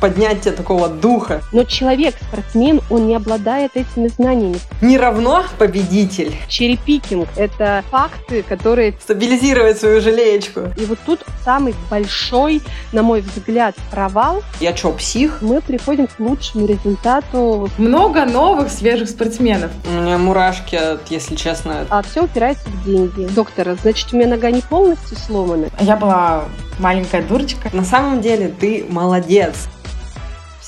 поднятия такого духа. Но человек, спортсмен, он не обладает этими знаниями. Не равно победитель. Черепикинг – это факты, которые... Стабилизировать свою жалеечку. И вот тут самый большой, на мой взгляд, провал. Я чё, псих? Мы приходим к лучшему результату. Много новых свежих спортсменов. У меня мурашки, если честно. А все упирается в деньги. Доктор, значит, у меня нога не полностью сломана? Я была маленькая дурочка. На самом деле ты молодец.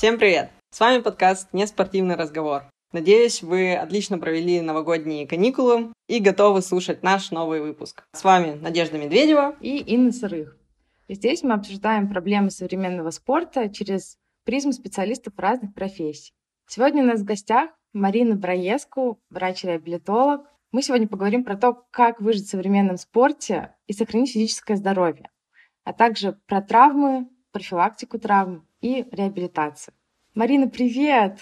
Всем привет! С вами подкаст «Неспортивный разговор». Надеюсь, вы отлично провели новогодние каникулы и готовы слушать наш новый выпуск. С вами Надежда Медведева и Инна Сырых. И здесь мы обсуждаем проблемы современного спорта через призму специалистов разных профессий. Сегодня у нас в гостях Марина Браеску, врач-реабилитолог. Мы сегодня поговорим про то, как выжить в современном спорте и сохранить физическое здоровье, а также про травмы, профилактику травм и реабилитацию. Марина, привет!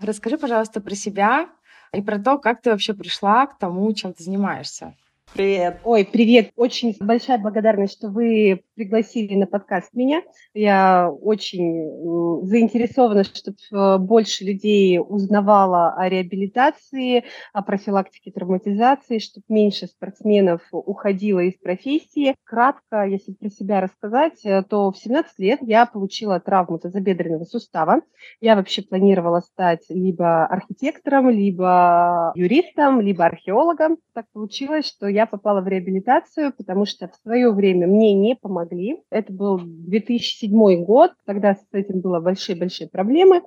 Расскажи, пожалуйста, про себя и про то, как ты вообще пришла к тому, чем ты занимаешься. Привет. Ой, привет. Очень большая благодарность, что вы пригласили на подкаст меня. Я очень заинтересована, чтобы э, больше людей узнавало о реабилитации, о профилактике травматизации, чтобы меньше спортсменов уходило из профессии. Кратко, если про себя рассказать, э, то в 17 лет я получила травму тазобедренного сустава. Я вообще планировала стать либо архитектором, либо юристом, либо археологом. Так получилось, что я я попала в реабилитацию, потому что в свое время мне не помогли. Это был 2007 год, тогда с этим было большие-большие проблемы.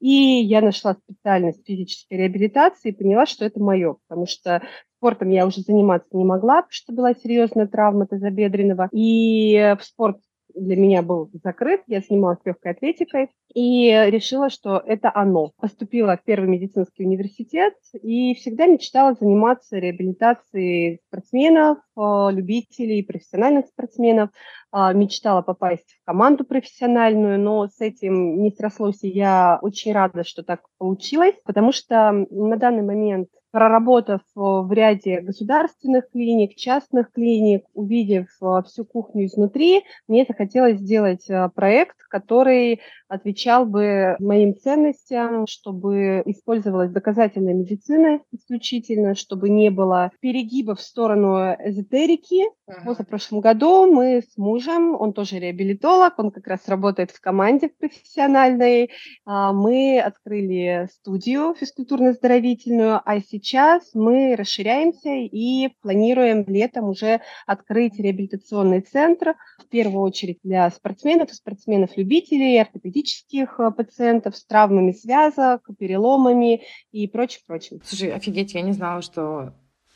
И я нашла специальность физической реабилитации и поняла, что это мое, потому что спортом я уже заниматься не могла, потому что была серьезная травма тазобедренного. И в спорт для меня был закрыт, я занималась легкой атлетикой и решила, что это оно. Поступила в первый медицинский университет и всегда мечтала заниматься реабилитацией спортсменов, э, любителей, профессиональных спортсменов. А, мечтала попасть в команду профессиональную, но с этим не срослось, и я очень рада, что так получилось, потому что на данный момент проработав э, в ряде государственных клиник, частных клиник, увидев э, всю кухню изнутри, мне захотелось сделать э, проект, который отвечал бы моим ценностям, чтобы использовалась доказательная медицина исключительно, чтобы не было перегибов в сторону эзотерики. Uh-huh. В прошлом году мы с мужем, он тоже реабилитолог, он как раз работает в команде профессиональной, а, мы открыли студию физкультурно-оздоровительную, а сейчас мы расширяемся и планируем летом уже открыть реабилитационный центр, в первую очередь для спортсменов спортсменов-любителей, ортопедических э, пациентов с травмами связок, переломами и прочим-прочим. Слушай, офигеть, я не знала, что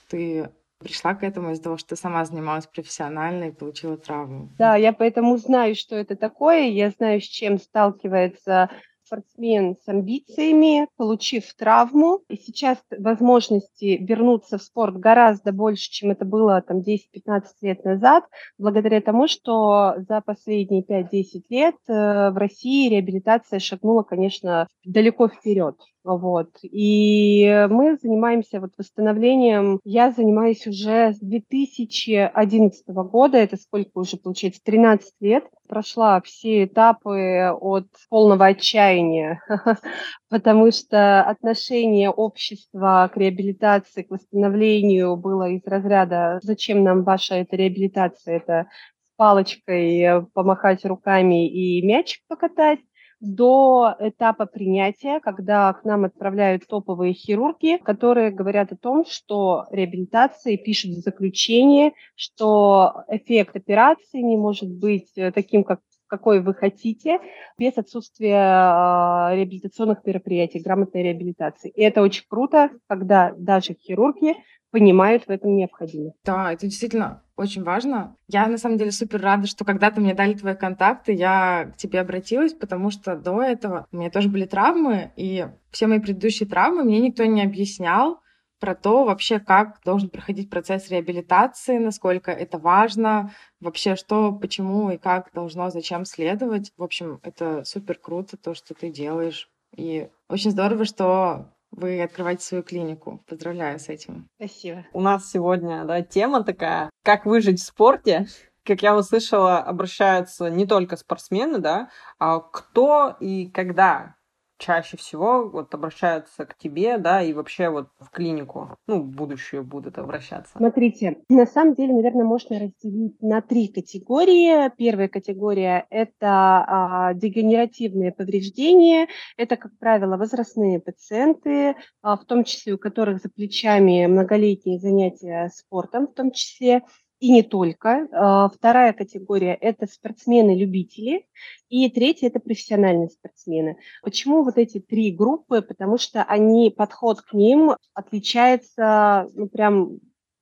ты пришла к этому из-за того, что ты сама занималась профессионально и получила травму. Да, я поэтому знаю, что это такое, я знаю, с чем сталкивается спортсмен с амбициями, получив травму, и сейчас возможности вернуться в спорт гораздо больше, чем это было там 10-15 лет назад, благодаря тому, что за последние 5-10 лет э, в России реабилитация шагнула, конечно, далеко вперед. Вот. И мы занимаемся вот восстановлением. Я занимаюсь уже с 2011 года, это сколько уже получается, 13 лет. Прошла все этапы от полного отчаяния, потому что отношение общества к реабилитации, к восстановлению было из разряда «Зачем нам ваша эта реабилитация? Это палочкой помахать руками и мячик покатать» до этапа принятия, когда к нам отправляют топовые хирурги, которые говорят о том, что реабилитации пишут в заключение, что эффект операции не может быть э, таким, как какой вы хотите, без отсутствия э, реабилитационных мероприятий, грамотной реабилитации. И это очень круто, когда даже хирурги понимают в этом необходимость. Да, это действительно очень важно. Я на самом деле супер рада, что когда-то мне дали твои контакты, я к тебе обратилась, потому что до этого у меня тоже были травмы, и все мои предыдущие травмы мне никто не объяснял про то вообще, как должен проходить процесс реабилитации, насколько это важно, вообще что, почему и как должно, зачем следовать. В общем, это супер круто, то, что ты делаешь. И очень здорово, что вы открываете свою клинику. Поздравляю с этим. Спасибо. У нас сегодня да, тема такая, как выжить в спорте, как я услышала, обращаются не только спортсмены, да, а кто и когда чаще всего вот обращаются к тебе, да, и вообще вот в клинику, ну, в будущее будут обращаться? Смотрите, на самом деле, наверное, можно разделить на три категории. Первая категория – это а, дегенеративные повреждения. Это, как правило, возрастные пациенты, а, в том числе у которых за плечами многолетние занятия спортом, в том числе и не только. А, вторая категория – это спортсмены-любители. И третья – это профессиональные спортсмены. Почему вот эти три группы? Потому что они, подход к ним отличается ну, прям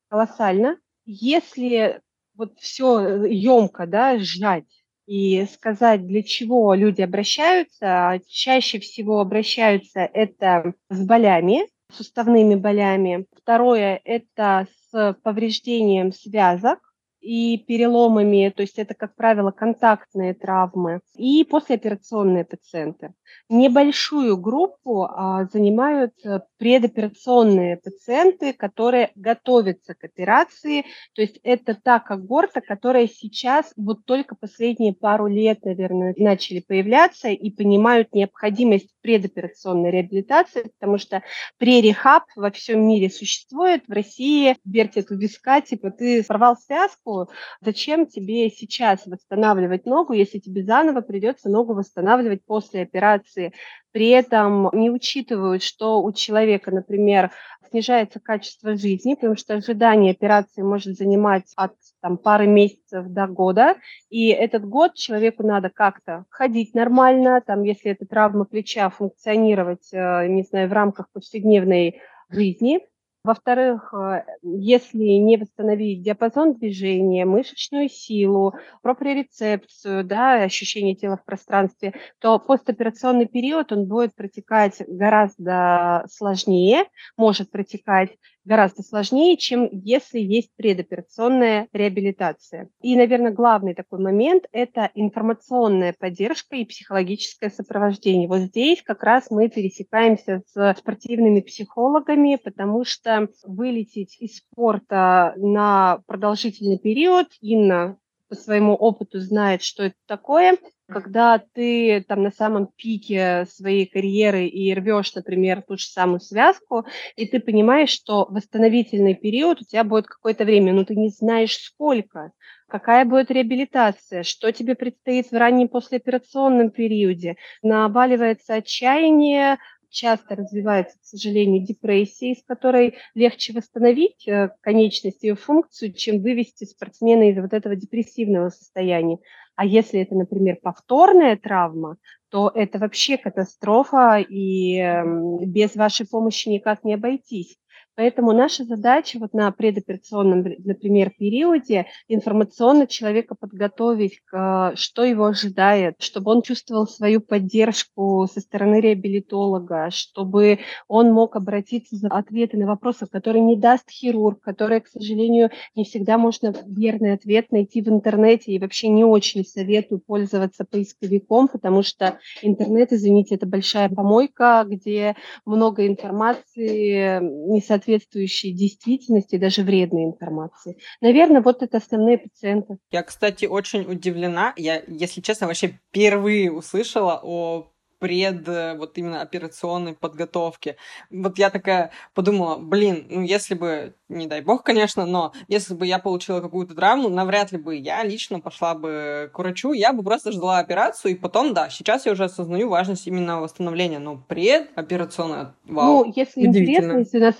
колоссально. Если вот все емко да, сжать и сказать, для чего люди обращаются, чаще всего обращаются это с болями, суставными болями. Второе – это с повреждением связок и переломами, то есть это, как правило, контактные травмы, и послеоперационные пациенты. Небольшую группу а, занимают э, предоперационные пациенты, которые готовятся к операции, то есть это та когорта, которая сейчас вот только последние пару лет, наверное, начали появляться и понимают необходимость предоперационной реабилитации, потому что пререхаб во всем мире существует, в России вертят у виска, типа ты порвал связку, зачем тебе сейчас восстанавливать ногу, если тебе заново придется ногу восстанавливать после операции. При этом не учитывают, что у человека, например, снижается качество жизни, потому что ожидание операции может занимать от там, пары месяцев до года, и этот год человеку надо как-то ходить нормально, там, если это травма плеча, функционировать, э, не знаю, в рамках повседневной жизни, во-вторых, э, если не восстановить диапазон движения, мышечную силу, проприорецепцию, да, ощущение тела в пространстве, то постоперационный период он будет протекать гораздо сложнее, может протекать гораздо сложнее, чем если есть предоперационная реабилитация. И, наверное, главный такой момент – это информационная поддержка и психологическое сопровождение. Вот здесь как раз мы пересекаемся с спортивными психологами, потому что вылететь из спорта на продолжительный период, Инна по своему опыту знает, что это такое – когда ты там на самом пике своей карьеры и рвешь, например, ту же самую связку, и ты понимаешь, что восстановительный период у тебя будет какое-то время, но ты не знаешь сколько, какая будет реабилитация, что тебе предстоит в раннем послеоперационном периоде. Наваливается отчаяние, часто развивается, к сожалению, депрессия, из которой легче восстановить э, конечность, ее функцию, чем вывести спортсмена из вот этого депрессивного состояния. А если это, например, повторная травма, то это вообще катастрофа, и эм, без вашей помощи никак не обойтись. Поэтому наша задача вот на предоперационном, например, периоде информационно человека подготовить, к, что его ожидает, чтобы он чувствовал свою поддержку со стороны реабилитолога, чтобы он мог обратиться за ответы на вопросы, которые не даст хирург, которые, к сожалению, не всегда можно верный ответ найти в интернете. И вообще не очень советую пользоваться поисковиком, потому что интернет, извините, это большая помойка, где много информации не соответствует соответствующей действительности, даже вредной информации. Наверное, вот это основные пациенты. Я, кстати, очень удивлена. Я, если честно, вообще впервые услышала о пред э, вот именно операционной подготовки. Вот я такая подумала, блин, ну если бы, не дай бог, конечно, но если бы я получила какую-то травму, навряд ли бы я лично пошла бы к врачу, я бы просто ждала операцию, и потом, да, сейчас я уже осознаю важность именно восстановления, но предоперационная, вау, Ну, если интересно, если у нас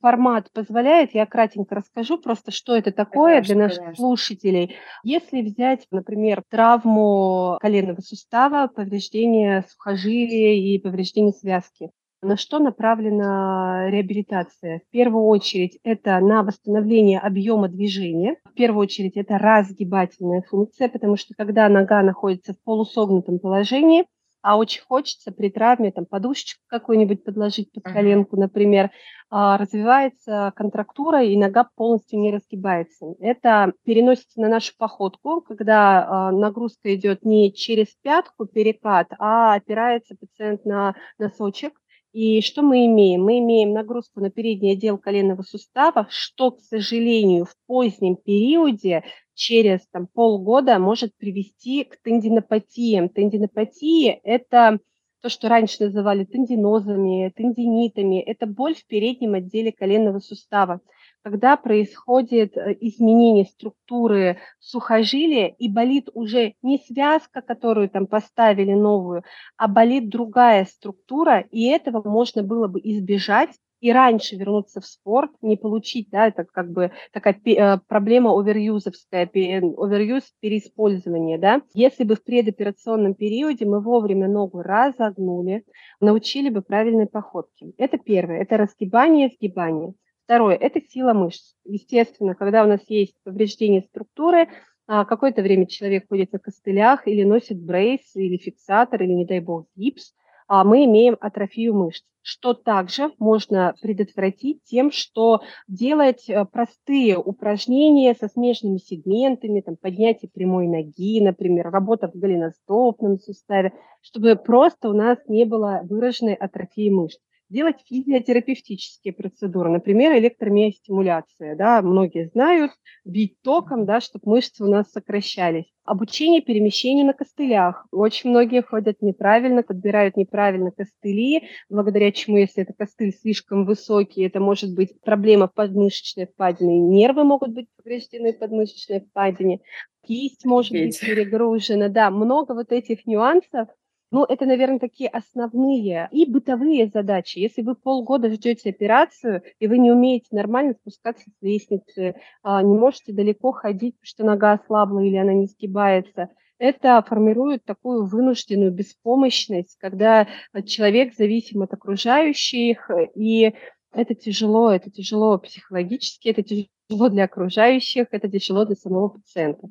формат позволяет, я кратенько расскажу просто, что это такое конечно, для наших конечно. слушателей. Если взять, например, травму коленного сустава, повреждение сухожилия, сухожилия и повреждение связки. На что направлена реабилитация? В первую очередь это на восстановление объема движения. В первую очередь это разгибательная функция, потому что когда нога находится в полусогнутом положении, а очень хочется при травме там подушечку какую-нибудь подложить под коленку, например, а, развивается контрактура и нога полностью не разгибается. Это переносится на нашу походку, когда а, нагрузка идет не через пятку перекат, а опирается пациент на носочек. И что мы имеем? Мы имеем нагрузку на передний отдел коленного сустава, что, к сожалению, в позднем периоде через там, полгода может привести к тендинопатиям. Тендинопатии – это то, что раньше называли тендинозами, тендинитами. Это боль в переднем отделе коленного сустава когда происходит э, изменение структуры сухожилия и болит уже не связка, которую там поставили новую, а болит другая структура, и этого можно было бы избежать и раньше вернуться в спорт, не получить, да, это как бы такая э, проблема оверюзовская, оверюз переиспользования, да. Если бы в предоперационном периоде мы вовремя ногу разогнули, научили бы правильной походке. Это первое, это разгибание, сгибание. Второе – это сила мышц. Естественно, когда у нас есть повреждение структуры, а, какое-то время человек ходит на костылях или носит брейс, или фиксатор, или, не дай бог, гипс, а мы имеем атрофию мышц, что также можно предотвратить тем, что делать э, простые упражнения со смежными сегментами, там, поднятие прямой ноги, например, работа в голеностопном суставе, чтобы просто у нас не было выраженной атрофии мышц делать физиотерапевтические процедуры, например, электромиостимуляция, да, многие знают, бить током, да, чтобы мышцы у нас сокращались. Обучение перемещению на костылях. Очень многие ходят неправильно, подбирают неправильно костыли, благодаря чему, если это костыль слишком высокий, это может быть проблема подмышечной впадины, нервы могут быть повреждены в подмышечной впадине, кисть может быть перегружена, да, много вот этих нюансов, ну, это, наверное, такие основные и бытовые задачи. Если вы полгода ждете операцию, и вы не умеете нормально спускаться с лестницы, а, не можете далеко ходить, потому что нога ослабла или она не сгибается, это формирует такую вынужденную беспомощность, когда человек зависим от окружающих, и это тяжело, это тяжело психологически, это тяжело для окружающих, это тяжело для самого пациента.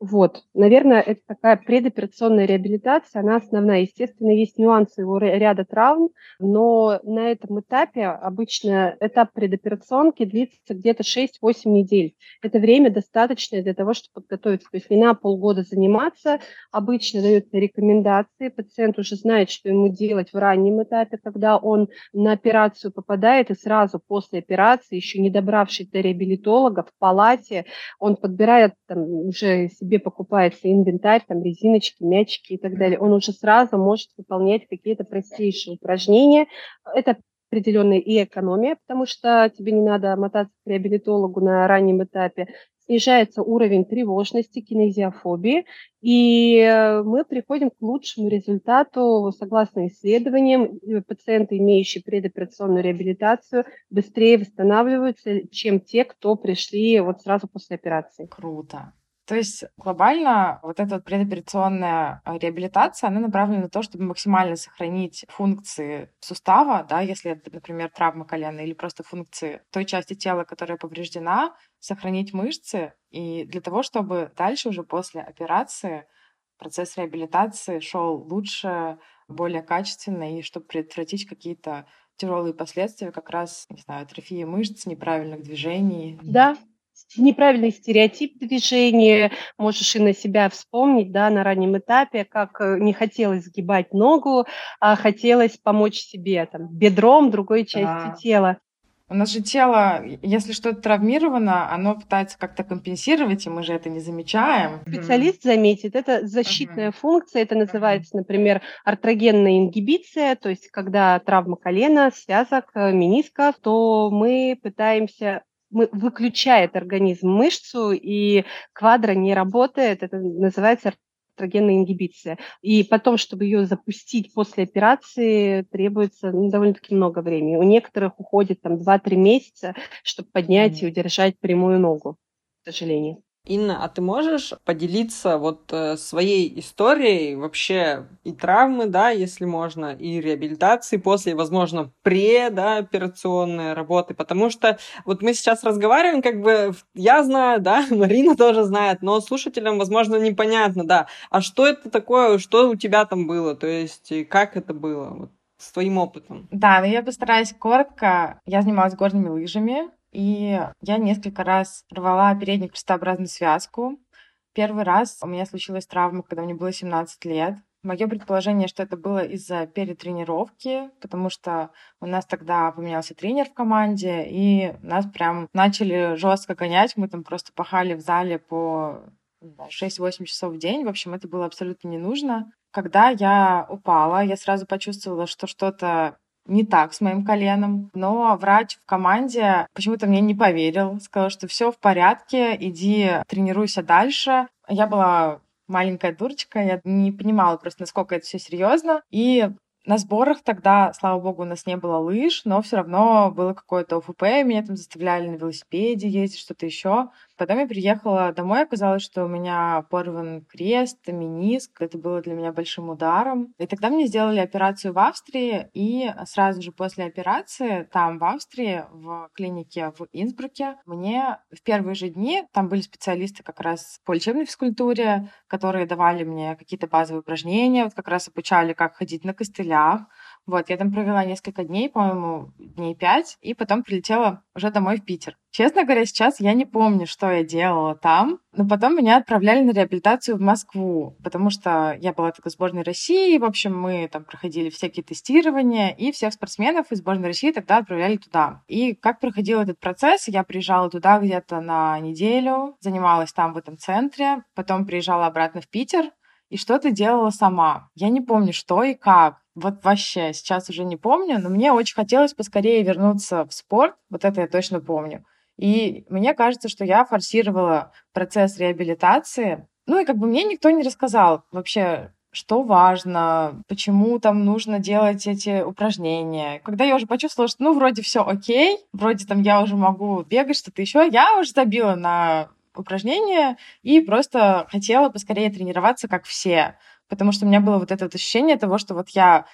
Вот, наверное, это такая предоперационная реабилитация, она основная. Естественно, есть нюансы его ряда травм, но на этом этапе обычно этап предоперационки длится где-то 6-8 недель. Это время достаточное для того, чтобы подготовиться. То есть не на полгода заниматься, обычно дают рекомендации, пациент уже знает, что ему делать в раннем этапе, когда он на операцию попадает, и сразу после операции, еще не добравшись до реабилитолога, в палате, он подбирает там, уже себе себе покупается инвентарь, там резиночки, мячики и так далее, он уже сразу может выполнять какие-то простейшие упражнения. Это определенная и экономия, потому что тебе не надо мотаться к реабилитологу на раннем этапе, снижается уровень тревожности, кинезиофобии, и мы приходим к лучшему результату, согласно исследованиям, пациенты, имеющие предоперационную реабилитацию, быстрее восстанавливаются, чем те, кто пришли вот сразу после операции. Круто. То есть глобально вот эта вот предоперационная а, реабилитация, она направлена на то, чтобы максимально сохранить функции сустава, да, если это, например, травма колена или просто функции той части тела, которая повреждена, сохранить мышцы, и для того, чтобы дальше уже после операции процесс реабилитации шел лучше, более качественно, и чтобы предотвратить какие-то тяжелые последствия, как раз, не знаю, атрофии мышц, неправильных движений. Да, неправильный стереотип движения, можешь и на себя вспомнить, да, на раннем этапе, как э, не хотелось сгибать ногу, а хотелось помочь себе, там, бедром, другой частью да. тела. У нас же тело, если что-то травмировано, оно пытается как-то компенсировать, и мы же это не замечаем. Специалист заметит, это защитная uh-huh. функция, это называется, например, артрогенная ингибиция, то есть когда травма колена, связок, э, мениска, то мы пытаемся выключает организм мышцу, и квадро не работает, это называется эстрогенная ингибиция. И потом, чтобы ее запустить после операции, требуется ну, довольно-таки много времени. У некоторых уходит там 2-3 месяца, чтобы поднять mm. и удержать прямую ногу, к сожалению. Инна, а ты можешь поделиться вот э, своей историей вообще и травмы, да, если можно, и реабилитации после, возможно, пре, да, операционной работы, потому что вот мы сейчас разговариваем, как бы я знаю, да, Марина тоже знает, но слушателям, возможно, непонятно, да, а что это такое, что у тебя там было, то есть как это было, вот, с твоим опытом? Да, но я постараюсь коротко. Я занималась горными лыжами, и я несколько раз рвала переднюю крестообразную связку. Первый раз у меня случилась травма, когда мне было 17 лет. Мое предположение, что это было из-за перетренировки, потому что у нас тогда поменялся тренер в команде, и нас прям начали жестко гонять. Мы там просто пахали в зале по 6-8 часов в день. В общем, это было абсолютно не нужно. Когда я упала, я сразу почувствовала, что что-то не так с моим коленом, но врач в команде почему-то мне не поверил, сказал, что все в порядке, иди тренируйся дальше. Я была маленькая дурочка, я не понимала просто, насколько это все серьезно. И на сборах тогда, слава богу, у нас не было лыж, но все равно было какое-то ОФП, меня там заставляли на велосипеде ездить, что-то еще. Потом я приехала домой, оказалось, что у меня порван крест, миниск. Это было для меня большим ударом. И тогда мне сделали операцию в Австрии, и сразу же после операции там, в Австрии, в клинике в Инсбруке, мне в первые же дни, там были специалисты как раз по лечебной физкультуре, которые давали мне какие-то базовые упражнения, вот как раз обучали, как ходить на костылях, вот, я там провела несколько дней, по-моему, дней пять, и потом прилетела уже домой в Питер. Честно говоря, сейчас я не помню, что я делала там, но потом меня отправляли на реабилитацию в Москву, потому что я была только сборной России, в общем, мы там проходили всякие тестирования, и всех спортсменов из сборной России тогда отправляли туда. И как проходил этот процесс, я приезжала туда где-то на неделю, занималась там в этом центре, потом приезжала обратно в Питер, и что-то делала сама. Я не помню, что и как. Вот вообще, сейчас уже не помню, но мне очень хотелось поскорее вернуться в спорт. Вот это я точно помню. И мне кажется, что я форсировала процесс реабилитации. Ну и как бы мне никто не рассказал вообще, что важно, почему там нужно делать эти упражнения. Когда я уже почувствовала, что ну вроде все окей, вроде там я уже могу бегать, что-то еще, я уже забила на упражнения и просто хотела поскорее тренироваться, как все. Потому что у меня было вот это вот ощущение того, что вот я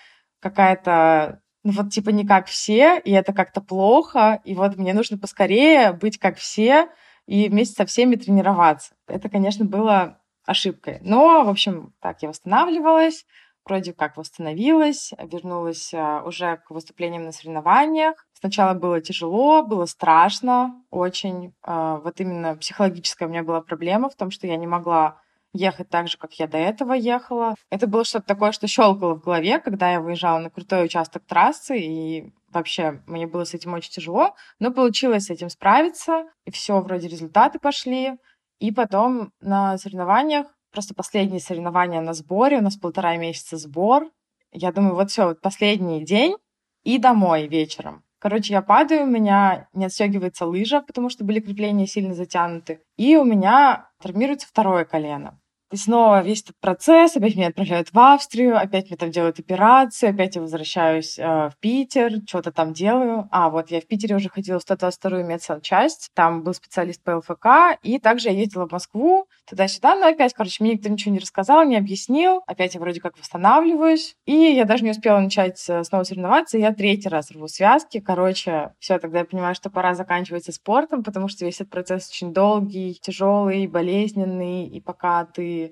какая-то ну вот типа не как все, и это как-то плохо, и вот мне нужно поскорее быть как все и вместе со всеми тренироваться. Это, конечно, было ошибкой. Но, в общем, так я восстанавливалась, вроде как восстановилась, вернулась а, уже к выступлениям на соревнованиях. Сначала было тяжело, было страшно очень. А, вот именно психологическая у меня была проблема в том, что я не могла ехать так же, как я до этого ехала. Это было что-то такое, что щелкало в голове, когда я выезжала на крутой участок трассы, и вообще мне было с этим очень тяжело, но получилось с этим справиться, и все, вроде результаты пошли. И потом на соревнованиях просто последние соревнования на сборе, у нас полтора месяца сбор. Я думаю, вот все, вот последний день и домой вечером. Короче, я падаю, у меня не отстегивается лыжа, потому что были крепления сильно затянуты. И у меня травмируется второе колено. И снова весь этот процесс, опять меня отправляют в Австрию, опять мне там делают операцию, опять я возвращаюсь э, в Питер, что-то там делаю. А, вот я в Питере уже ходила в 122-ю медсанчасть, там был специалист по ЛФК, и также я ездила в Москву, туда-сюда, но опять, короче, мне никто ничего не рассказал, не объяснил, опять я вроде как восстанавливаюсь, и я даже не успела начать э, снова соревноваться, я третий раз рву связки, короче, все, тогда я понимаю, что пора заканчивать со спортом, потому что весь этот процесс очень долгий, тяжелый, болезненный, и пока ты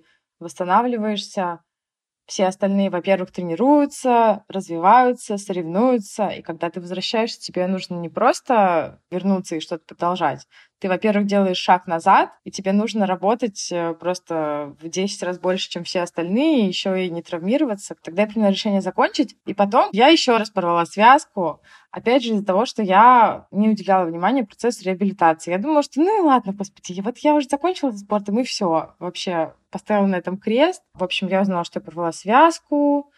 восстанавливаешься, все остальные, во-первых, тренируются, развиваются, соревнуются, и когда ты возвращаешься, тебе нужно не просто вернуться и что-то продолжать. Ты, во-первых, делаешь шаг назад, и тебе нужно работать э, просто в 10 раз больше, чем все остальные, еще и не травмироваться. Тогда я приняла решение закончить, и потом я еще раз порвала связку, опять же из-за того, что я не уделяла внимания процессу реабилитации. Я думала, что ну и ладно, господи, вот я уже закончила этот спорт, и все вообще поставила на этом крест. В общем, я узнала, что я порвала связку,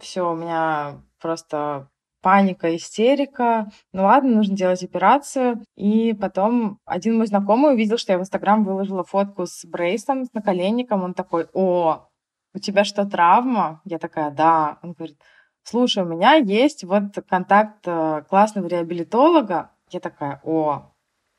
все, у меня просто паника, истерика. Ну ладно, нужно делать операцию. И потом один мой знакомый увидел, что я в Инстаграм выложила фотку с брейсом, с наколенником. Он такой, о, у тебя что, травма? Я такая, да. Он говорит, слушай, у меня есть вот контакт э, классного реабилитолога. Я такая, о,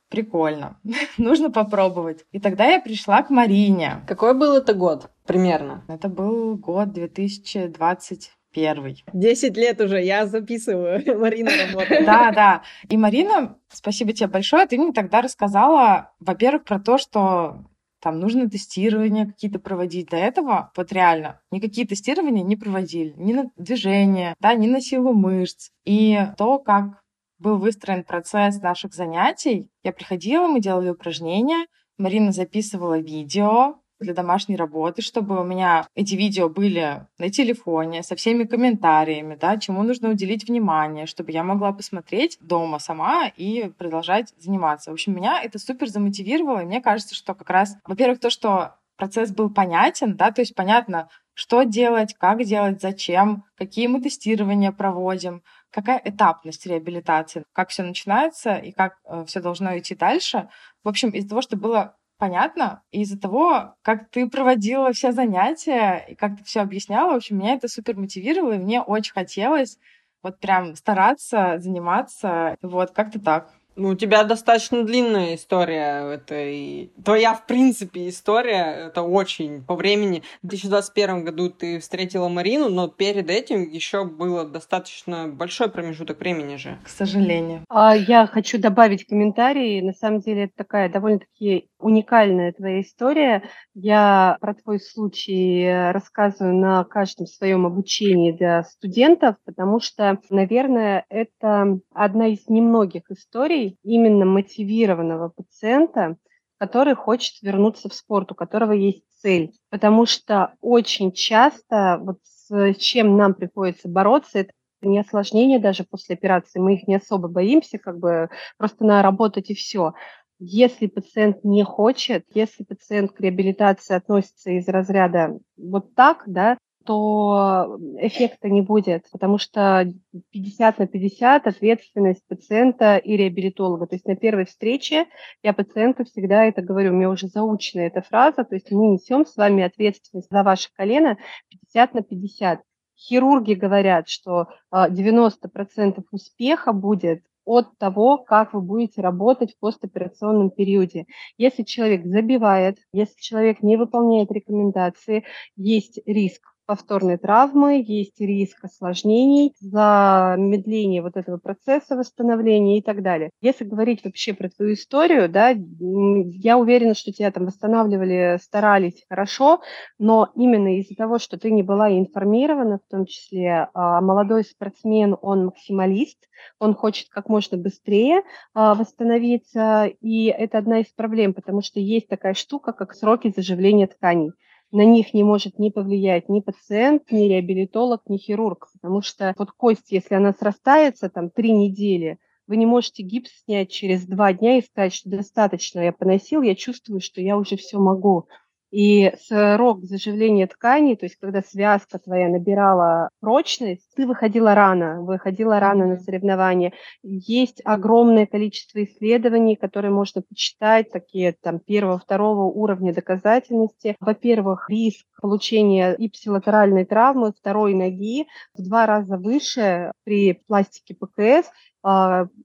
прикольно, нужно попробовать. И тогда я пришла к Марине. Какой был это год примерно? Это был год 2020 первый. Десять лет уже, я записываю, Марина работает. Да, да. И Марина, спасибо тебе большое, ты мне тогда рассказала, во-первых, про то, что там нужно тестирования какие-то проводить. До этого вот реально никакие тестирования не проводили. Ни на движение, да, ни на силу мышц. И то, как был выстроен процесс наших занятий, я приходила, мы делали упражнения, Марина записывала видео, для домашней работы, чтобы у меня эти видео были на телефоне со всеми комментариями, да, чему нужно уделить внимание, чтобы я могла посмотреть дома сама и продолжать заниматься. В общем, меня это супер замотивировало, и мне кажется, что как раз, во-первых, то, что процесс был понятен, да, то есть понятно, что делать, как делать, зачем, какие мы тестирования проводим, какая этапность реабилитации, как все начинается и как э, все должно идти дальше. В общем, из-за того, что было понятно, и из-за того, как ты проводила все занятия и как ты все объясняла, в общем, меня это супер мотивировало, и мне очень хотелось вот прям стараться, заниматься, вот как-то так. Ну, у тебя достаточно длинная история. Это и твоя, в принципе, история. Это очень по времени. В 2021 году ты встретила Марину, но перед этим еще было достаточно большой промежуток времени же. К сожалению. А я хочу добавить комментарий. На самом деле, это такая довольно-таки уникальная твоя история. Я про твой случай рассказываю на каждом своем обучении для студентов, потому что, наверное, это одна из немногих историй, именно мотивированного пациента, который хочет вернуться в спорт, у которого есть цель. Потому что очень часто вот с чем нам приходится бороться, это не осложнения даже после операции, мы их не особо боимся, как бы просто надо работать и все. Если пациент не хочет, если пациент к реабилитации относится из разряда вот так, да, то эффекта не будет, потому что 50 на 50 ответственность пациента и реабилитолога. То есть на первой встрече я пациенту всегда это говорю, у меня уже заучена эта фраза, то есть мы несем с вами ответственность за ваше колено 50 на 50. Хирурги говорят, что 90% а, успеха будет от того, как вы будете работать в постоперационном периоде. Если человек забивает, если человек не выполняет рекомендации, есть риск повторной травмы, есть риск осложнений, замедление вот этого процесса восстановления и так далее. Если говорить вообще про твою историю, да, я уверена, что тебя там восстанавливали, старались хорошо, но именно из-за того, что ты не была информирована, в том числе а молодой спортсмен, он максималист, он хочет как можно быстрее а, восстановиться, и это одна из проблем, потому что есть такая штука, как сроки заживления тканей на них не может не повлиять ни пациент, ни реабилитолог, ни хирург, потому что вот кость, если она срастается там три недели, вы не можете гипс снять через два дня и сказать, что достаточно, я поносил, я чувствую, что я уже все могу. И срок заживления тканей, то есть когда связка твоя набирала прочность, ты выходила рано, выходила рано на соревнования. Есть огромное количество исследований, которые можно почитать, такие там первого, второго уровня доказательности. Во-первых, риск получения ипсилатеральной травмы второй ноги в два раза выше при пластике ПКС,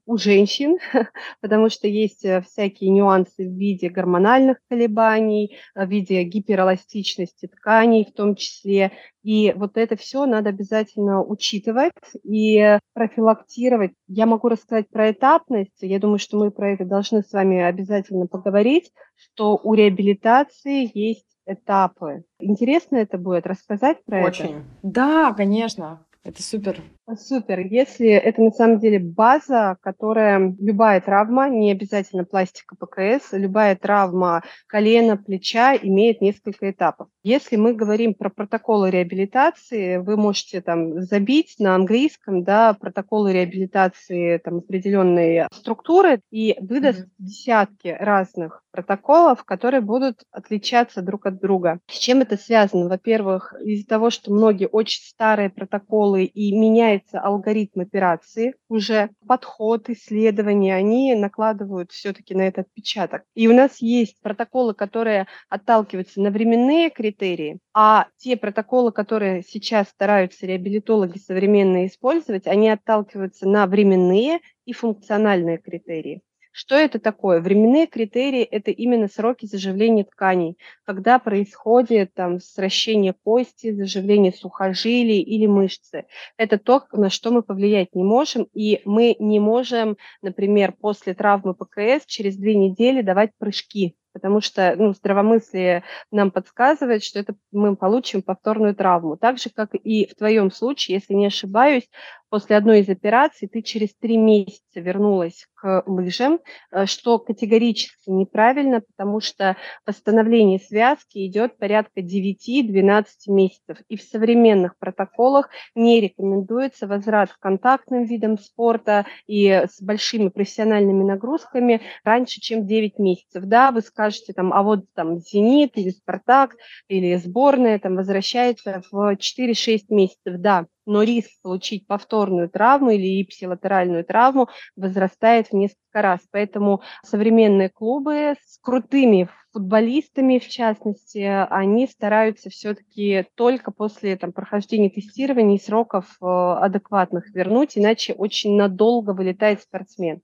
у женщин, потому что есть э, всякие нюансы в виде гормональных колебаний, в виде гиперэластичности тканей в том числе. И вот это все надо обязательно учитывать и профилактировать. Я могу рассказать про этапность. Я думаю, что мы про это должны с вами обязательно поговорить, что у реабилитации есть этапы. Интересно это будет рассказать про Очень. это? Очень. Да, конечно. Это супер. Супер. Если это на самом деле база, которая любая травма, не обязательно пластика ПКС, любая травма колена, плеча имеет несколько этапов. Если мы говорим про протоколы реабилитации, вы можете там забить на английском, да, протоколы реабилитации там определенные структуры и выдаст mm-hmm. десятки разных протоколов, которые будут отличаться друг от друга. С чем это связано? Во-первых, из-за того, что многие очень старые протоколы и меняют меняется алгоритм операции, уже подход, исследования, они накладывают все-таки на этот отпечаток. И у нас есть протоколы, которые отталкиваются на временные критерии, а те протоколы, которые сейчас стараются реабилитологи современные использовать, они отталкиваются на временные и функциональные критерии. Что это такое? Временные критерии – это именно сроки заживления тканей, когда происходит там, сращение кости, заживление сухожилий или мышцы. Это то, на что мы повлиять не можем, и мы не можем, например, после травмы ПКС через две недели давать прыжки, потому что ну, здравомыслие нам подсказывает, что это мы получим повторную травму. Так же, как и в твоем случае, если не ошибаюсь, после одной из операций ты через три месяца вернулась к лыжам, э, что категорически неправильно, потому что восстановление связки идет порядка 9-12 месяцев. И в современных протоколах не рекомендуется возврат к контактным видам спорта и с большими профессиональными нагрузками раньше, чем 9 месяцев. Да, вы скажете, там, а вот там «Зенит» или «Спартак» или сборная там возвращается в 4-6 месяцев. Да, но риск получить повторную травму или ипсилатеральную травму возрастает в несколько раз. Поэтому современные клубы с крутыми футболистами, в частности, они стараются все-таки только после там, прохождения тестирования сроков э, адекватных вернуть, иначе очень надолго вылетает спортсмен.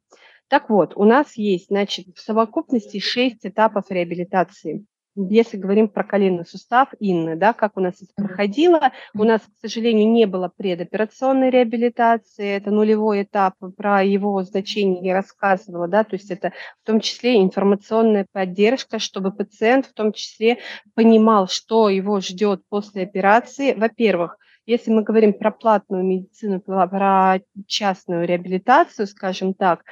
Так вот, у нас есть, значит, в совокупности шесть этапов реабилитации если говорим про коленный сустав Инны, да, как у нас это проходило, у нас, к сожалению, не было предоперационной реабилитации, это нулевой этап, про его значение я рассказывала, да, то есть это в том числе информационная поддержка, чтобы пациент в том числе понимал, что его ждет после операции. Во-первых, если мы говорим про платную медицину, про частную реабилитацию, скажем так,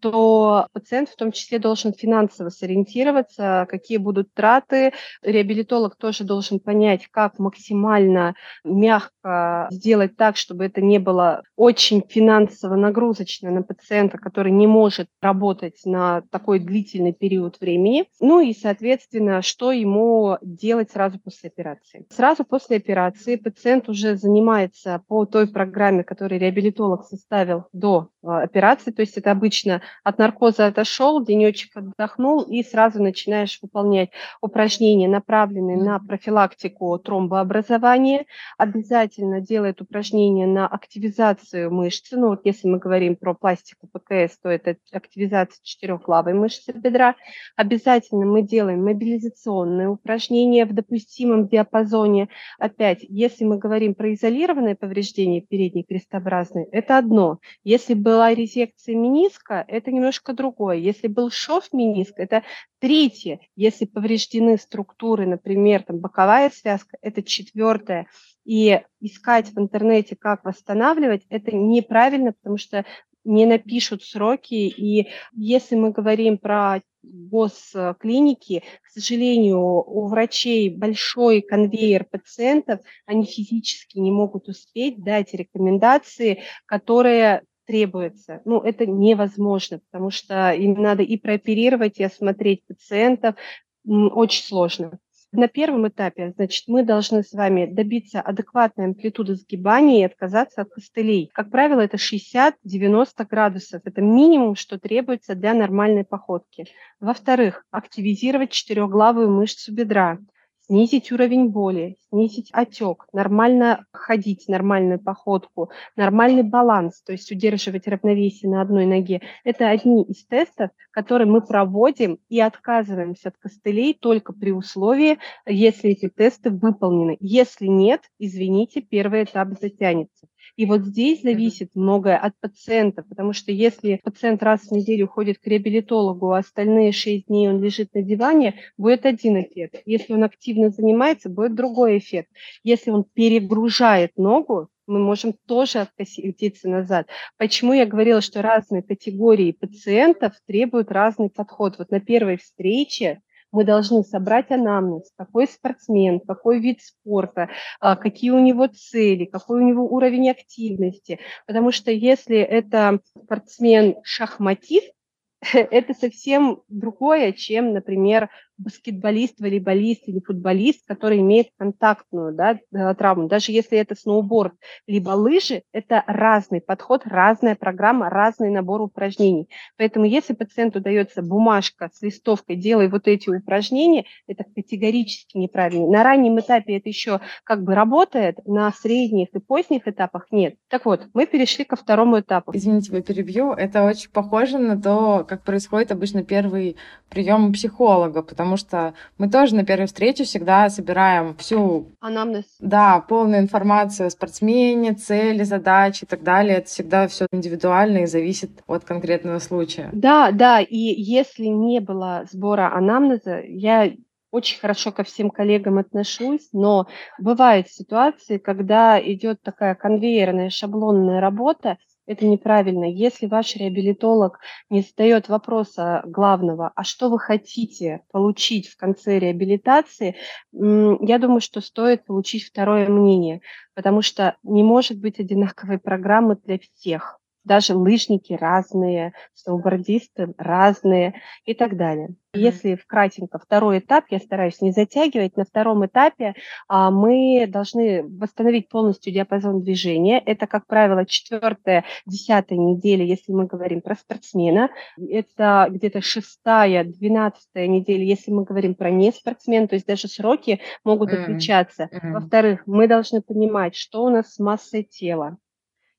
то пациент в том числе должен финансово сориентироваться, какие будут траты. Реабилитолог тоже должен понять, как максимально мягко сделать так, чтобы это не было очень финансово нагрузочно на пациента, который не может работать на такой длительный период времени. Ну и, соответственно, что ему делать сразу после операции. Сразу после операции пациент уже занимается по той программе, которую реабилитолог составил до э, операции, то есть это обычно от наркоза отошел, денечек отдохнул и сразу начинаешь выполнять упражнения, направленные на профилактику тромбообразования. Обязательно делает упражнения на активизацию мышцы. Ну вот если мы говорим про пластику ПКС, то это активизация четырехглавой мышцы бедра. Обязательно мы делаем мобилизационные упражнения в допустимом диапазоне. Опять, если мы говорим про изолированное повреждение передней крестообразной, это одно. Если была резекция мениска, это немножко другое. Если был шов мениска, это третье. Если повреждены структуры, например, там боковая связка, это четвертое. И искать в интернете, как восстанавливать, это неправильно, потому что не напишут сроки. И если мы говорим про госклиники, к сожалению, у врачей большой конвейер пациентов, они физически не могут успеть дать рекомендации, которые требуется. Ну, это невозможно, потому что им надо и прооперировать, и осмотреть пациентов. Очень сложно. На первом этапе, значит, мы должны с вами добиться адекватной амплитуды сгибания и отказаться от костылей. Как правило, это 60-90 градусов. Это минимум, что требуется для нормальной походки. Во-вторых, активизировать четырехглавую мышцу бедра снизить уровень боли, снизить отек, нормально ходить, нормальную походку, нормальный баланс, то есть удерживать равновесие на одной ноге. Это одни из тестов, которые мы проводим и отказываемся от костылей только при условии, если эти тесты выполнены. Если нет, извините, первый этап затянется. И вот здесь зависит многое от пациента, потому что если пациент раз в неделю ходит к реабилитологу, а остальные шесть дней он лежит на диване, будет один эффект. Если он активно занимается, будет другой эффект. Если он перегружает ногу, мы можем тоже откатиться назад. Почему я говорила, что разные категории пациентов требуют разный подход? Вот на первой встрече мы должны собрать анамнез, какой спортсмен, какой вид спорта, а, какие у него цели, какой у него уровень активности. Потому что если это спортсмен шахматист, это совсем другое, чем, например, баскетболист, волейболист или футболист, который имеет контактную да, э, травму. Даже если это сноуборд либо лыжи, это разный подход, разная программа, разный набор упражнений. Поэтому если пациенту дается бумажка с листовкой «делай вот эти упражнения», это категорически неправильно. На раннем этапе это еще как бы работает, на средних и поздних этапах нет. Так вот, мы перешли ко второму этапу. Извините, тебя перебью. Это очень похоже на то, как происходит обычно первый прием психолога, потому потому что мы тоже на первой встрече всегда собираем всю... Анамнез. Да, полную информацию о спортсмене, цели, задачи и так далее. Это всегда все индивидуально и зависит от конкретного случая. Да, да, и если не было сбора анамнеза, я очень хорошо ко всем коллегам отношусь, но бывают ситуации, когда идет такая конвейерная шаблонная работа, это неправильно. Если ваш реабилитолог не задает вопроса главного, а что вы хотите получить в конце реабилитации, я думаю, что стоит получить второе мнение, потому что не может быть одинаковой программы для всех даже лыжники разные, сноубордисты разные и так далее. Mm-hmm. Если вкратенько второй этап, я стараюсь не затягивать, на втором этапе а, мы должны восстановить полностью диапазон движения. Это, как правило, четвертая, десятая неделя, если мы говорим про спортсмена. Это где-то шестая, двенадцатая неделя, если мы говорим про неспортсмена, то есть даже сроки могут mm-hmm. отличаться. Mm-hmm. Во-вторых, мы должны понимать, что у нас с массой тела.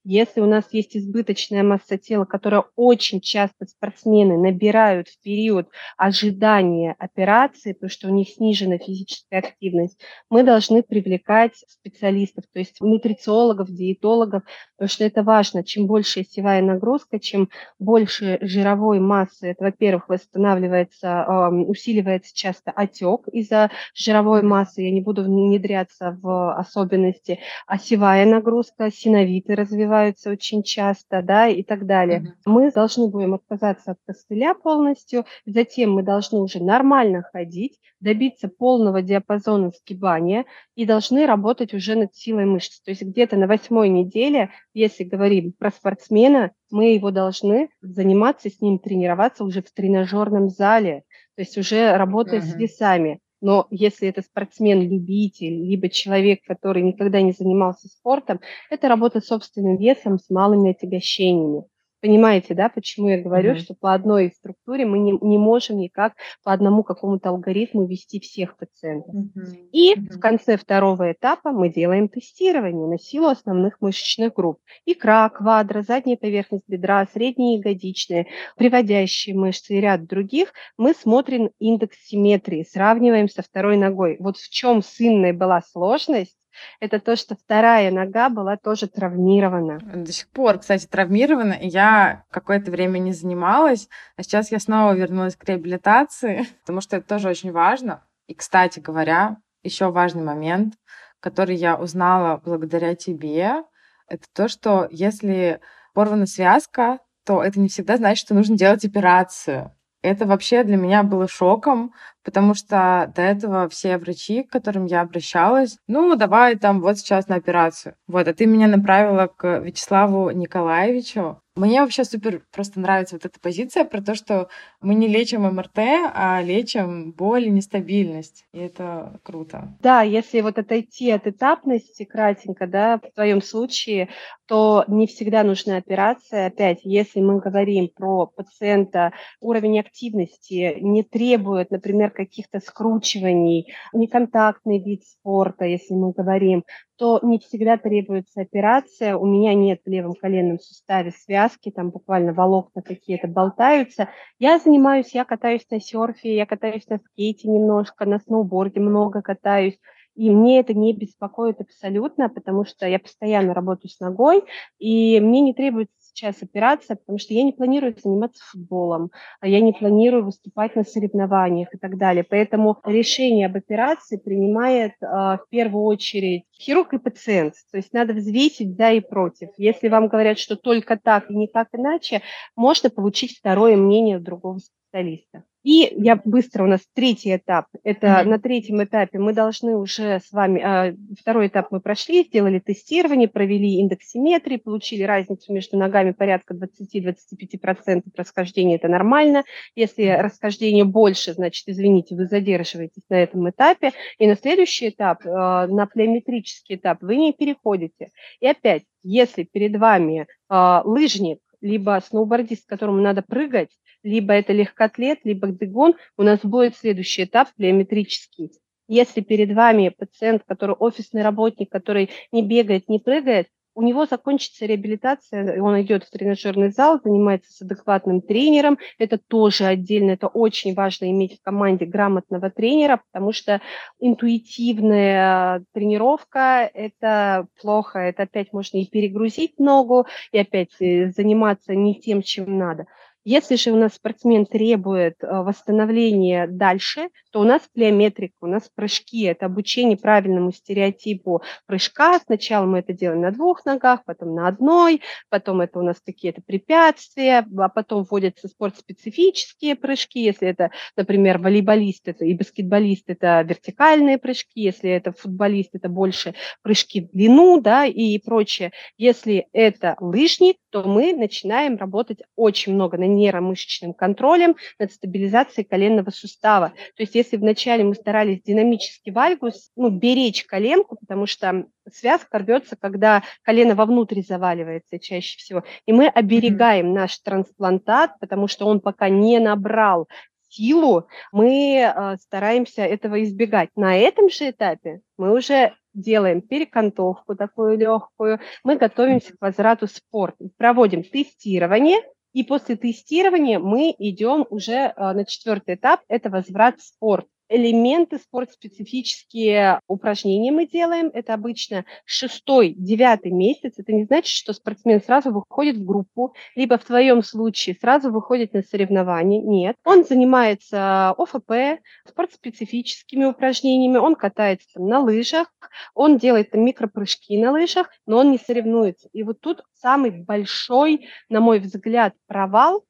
Если у нас есть избыточная масса тела, которая очень часто спортсмены набирают в период ожидания операции, потому что у них снижена физическая активность, мы должны привлекать специалистов, то есть нутрициологов, диетологов, потому что это важно. Чем больше осевая нагрузка, чем больше жировой массы, это, во-первых, восстанавливается, усиливается часто отек из-за жировой массы, я не буду внедряться в особенности, осевая нагрузка, синовиты развиваются, развиваются очень часто, да, и так далее. Mm-hmm. Мы должны будем отказаться от костыля полностью, затем мы должны уже нормально ходить, добиться полного диапазона сгибания и должны работать уже над силой мышц. То есть где-то на восьмой неделе, если говорим про спортсмена, мы его должны заниматься с ним, тренироваться уже в тренажерном зале, то есть уже работая uh-huh. с весами. Но если это спортсмен-любитель, либо человек, который никогда не занимался спортом, это работа с собственным весом, с малыми отягощениями. Понимаете, да, почему я говорю, mm-hmm. что по одной структуре мы не, не можем никак по одному какому-то алгоритму вести всех пациентов. Mm-hmm. И mm-hmm. в конце второго этапа мы делаем тестирование на силу основных мышечных групп. Икра, квадра, задняя поверхность бедра, средние ягодичные, приводящие мышцы и ряд других. Мы смотрим индекс симметрии, сравниваем со второй ногой. Вот в чем с Инной была сложность, это то, что вторая нога была тоже травмирована. До сих пор, кстати, травмирована. Я какое-то время не занималась, а сейчас я снова вернулась к реабилитации, потому что это тоже очень важно. И, кстати говоря, еще важный момент, который я узнала благодаря тебе, это то, что если порвана связка, то это не всегда значит, что нужно делать операцию. Это вообще для меня было шоком, потому что до этого все врачи, к которым я обращалась, ну, давай там вот сейчас на операцию. Вот, а ты меня направила к Вячеславу Николаевичу. Мне вообще супер просто нравится вот эта позиция про то, что мы не лечим МРТ, а лечим боль и нестабильность. И это круто. Да, если вот отойти от этапности кратенько, да, в твоем случае, то не всегда нужна операция. Опять, если мы говорим про пациента, уровень активности не требует, например, каких-то скручиваний, неконтактный вид спорта, если мы говорим, то не всегда требуется операция. У меня нет в левом коленном суставе связки, там буквально волокна какие-то болтаются. Я занимаюсь, я катаюсь на серфе, я катаюсь на скейте немножко, на сноуборде много катаюсь. И мне это не беспокоит абсолютно, потому что я постоянно работаю с ногой, и мне не требуется сейчас операция, потому что я не планирую заниматься футболом, а я не планирую выступать на соревнованиях и так далее. Поэтому решение об операции принимает э, в первую очередь хирург и пациент. То есть надо взвесить за и против. Если вам говорят, что только так и никак иначе, можно получить второе мнение другого специалиста. И я быстро, у нас третий этап. Это mm-hmm. на третьем этапе мы должны уже с вами, э, второй этап мы прошли, сделали тестирование, провели индекс симметрии, получили разницу между ногами порядка 20-25% расхождения, это нормально. Если расхождение больше, значит, извините, вы задерживаетесь на этом этапе. И на следующий этап, э, на плеометрический этап, вы не переходите. И опять, если перед вами э, лыжник, либо сноубордист, которому надо прыгать, либо это легкоатлет, либо дегон, у нас будет следующий этап плеометрический. Если перед вами пациент, который офисный работник, который не бегает, не прыгает, у него закончится реабилитация, он идет в тренажерный зал, занимается с адекватным тренером. Это тоже отдельно, это очень важно иметь в команде грамотного тренера, потому что интуитивная тренировка – это плохо, это опять можно и перегрузить ногу, и опять э, заниматься не тем, чем надо. Если же у нас спортсмен требует э, восстановления дальше, то у нас плеометрика, у нас прыжки, это обучение правильному стереотипу прыжка. Сначала мы это делаем на двух ногах, потом на одной, потом это у нас какие-то препятствия, а потом вводятся спортспецифические прыжки, если это, например, волейболист это и баскетболист, это вертикальные прыжки, если это футболист, это больше прыжки в длину, да, и прочее. Если это лыжник, то мы начинаем работать очень много на нейромышечным контролем над стабилизацией коленного сустава. То есть если вначале мы старались динамически вальгус, ну, беречь коленку, потому что связка рвется, когда колено вовнутрь заваливается чаще всего, и мы оберегаем mm-hmm. наш трансплантат, потому что он пока не набрал силу, мы э, стараемся этого избегать. На этом же этапе мы уже делаем перекантовку такую легкую, мы готовимся к возврату в спорт, проводим тестирование, и после тестирования мы идем уже э, на четвертый этап, это возврат в спорт элементы спортспецифические упражнения мы делаем. Это обычно шестой, девятый месяц. Это не значит, что спортсмен сразу выходит в группу, либо в твоем случае сразу выходит на соревнования. Нет. Он занимается ОФП, спортспецифическими упражнениями, он катается там, на лыжах, он делает там, микропрыжки на лыжах, но он не соревнуется. И вот тут самый большой, на мой взгляд, провал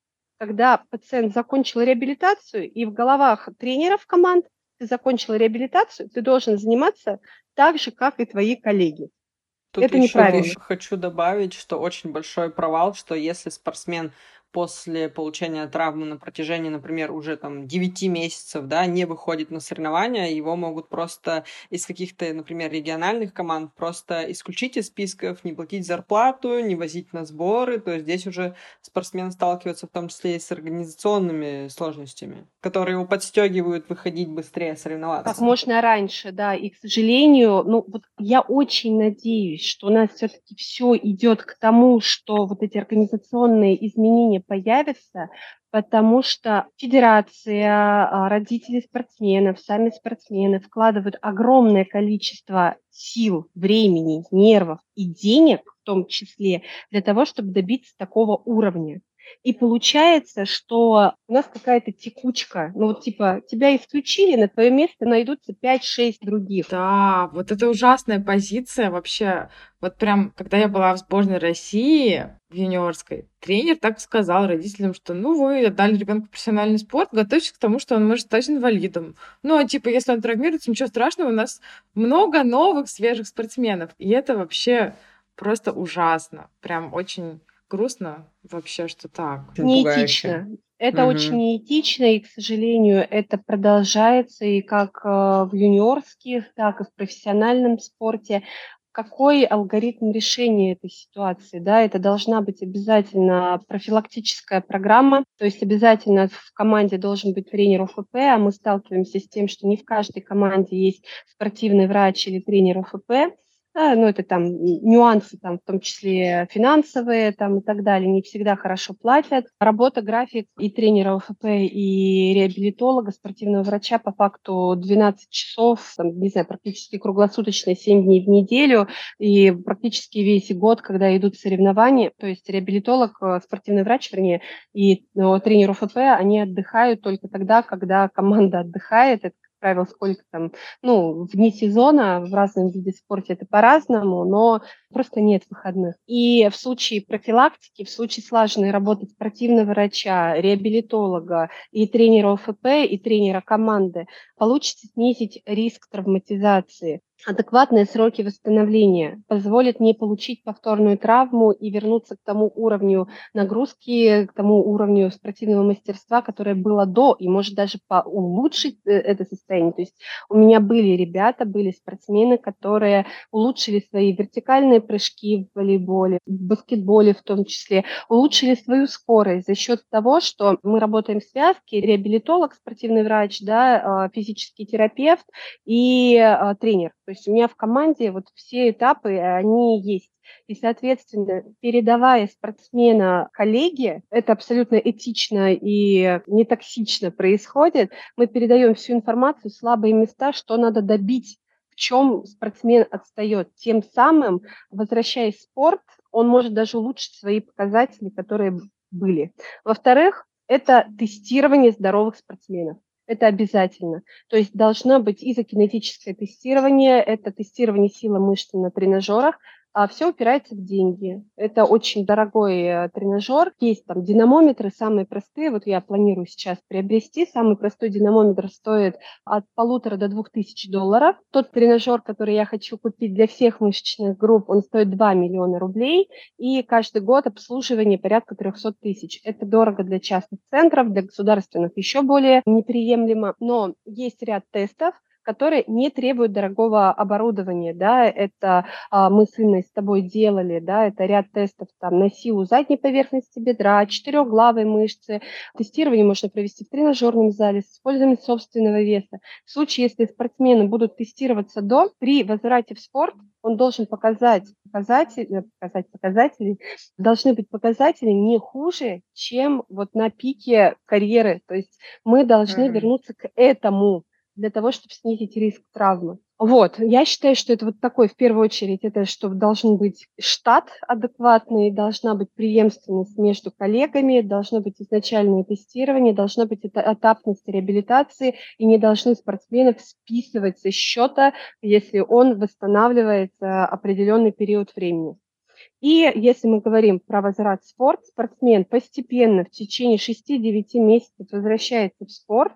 когда пациент закончил реабилитацию, и в головах тренеров команд ты закончил реабилитацию, ты должен заниматься так же, как и твои коллеги. Тут Это еще неправильно. хочу добавить, что очень большой провал, что если спортсмен после получения травмы на протяжении, например, уже там 9 месяцев, да, не выходит на соревнования, его могут просто из каких-то, например, региональных команд просто исключить из списков, не платить зарплату, не возить на сборы, то есть здесь уже спортсмен сталкивается в том числе и с организационными сложностями, которые его подстегивают выходить быстрее соревноваться. Как можно раньше, да, и, к сожалению, ну, вот я очень надеюсь, что у нас все-таки все идет к тому, что вот эти организационные изменения появится, потому что федерация, а, родители спортсменов, сами спортсмены вкладывают огромное количество сил, времени, нервов и денег в том числе для того, чтобы добиться такого уровня. И получается, что у нас какая-то текучка. Ну вот типа тебя исключили, на твое место найдутся 5-6 других. Да, вот это ужасная позиция вообще. Вот прям, когда я была в сборной России, в юниорской, тренер так сказал родителям, что ну вы отдали ребенку профессиональный спорт, готовьтесь к тому, что он может стать инвалидом. Ну, а типа, если он травмируется, ничего страшного, у нас много новых свежих спортсменов. И это вообще просто ужасно. Прям очень грустно вообще, что так. Неэтично. Это угу. очень неэтично, и, к сожалению, это продолжается и как э, в юниорских, так и в профессиональном спорте. Какой алгоритм решения этой ситуации? Да, это должна быть обязательно профилактическая программа, то есть обязательно в команде должен быть тренер ОФП, а мы сталкиваемся с тем, что не в каждой команде есть спортивный врач или тренер ОФП. Ну, это там нюансы, там, в том числе финансовые там, и так далее, не всегда хорошо платят. Работа, график и тренера ОФП, и реабилитолога, спортивного врача по факту 12 часов, там, не знаю, практически круглосуточно, 7 дней в неделю, и практически весь год, когда идут соревнования, то есть реабилитолог, э, спортивный врач, вернее, и ну, тренер ОФП, они отдыхают только тогда, когда команда отдыхает, это правил, сколько там, ну, в дни сезона в разном виде спорта это по-разному, но просто нет выходных. И в случае профилактики, в случае слаженной работы спортивного врача, реабилитолога и тренера ОФП, и тренера команды, получится снизить риск травматизации адекватные сроки восстановления позволят не получить повторную травму и вернуться к тому уровню нагрузки, к тому уровню спортивного мастерства, которое было до, и может даже улучшить э, это состояние. То есть у меня были ребята, были спортсмены, которые улучшили свои вертикальные прыжки в волейболе, в баскетболе в том числе, улучшили свою скорость за счет того, что мы работаем в связке, реабилитолог, спортивный врач, да, а, физический терапевт и а, тренер. То есть у меня в команде вот все этапы, они есть. И, соответственно, передавая спортсмена коллеге, это абсолютно этично и не токсично происходит, мы передаем всю информацию, слабые места, что надо добить, в чем спортсмен отстает. Тем самым, возвращаясь в спорт, он может даже улучшить свои показатели, которые были. Во-вторых, это тестирование здоровых спортсменов. Это обязательно. То есть должно быть изокинетическое тестирование, это тестирование силы мышц на тренажерах, а все упирается в деньги. Это очень дорогой э, тренажер. Есть там динамометры самые простые. Вот я планирую сейчас приобрести. Самый простой динамометр стоит от полутора до двух тысяч долларов. Тот тренажер, который я хочу купить для всех мышечных групп, он стоит 2 миллиона рублей. И каждый год обслуживание порядка 300 тысяч. Это дорого для частных центров, для государственных еще более неприемлемо. Но есть ряд тестов, которые не требуют дорогого оборудования, да, это а, мы с Инной с тобой делали, да, это ряд тестов там на силу задней поверхности бедра, четырехглавой мышцы, тестирование можно провести в тренажерном зале с использованием собственного веса. В случае, если спортсмены будут тестироваться до, при возврате в спорт он должен показать показатели, показать показатели, должны быть показатели не хуже, чем вот на пике карьеры. То есть мы должны mm-hmm. вернуться к этому для того, чтобы снизить риск травмы. Вот, я считаю, что это вот такой, в первую очередь, это что должен быть штат адекватный, должна быть преемственность между коллегами, должно быть изначальное тестирование, должна быть этапность реабилитации, и не должны спортсменов списывать со счета, если он восстанавливается определенный период времени. И если мы говорим про возврат в спорт, спортсмен постепенно в течение 6-9 месяцев возвращается в спорт,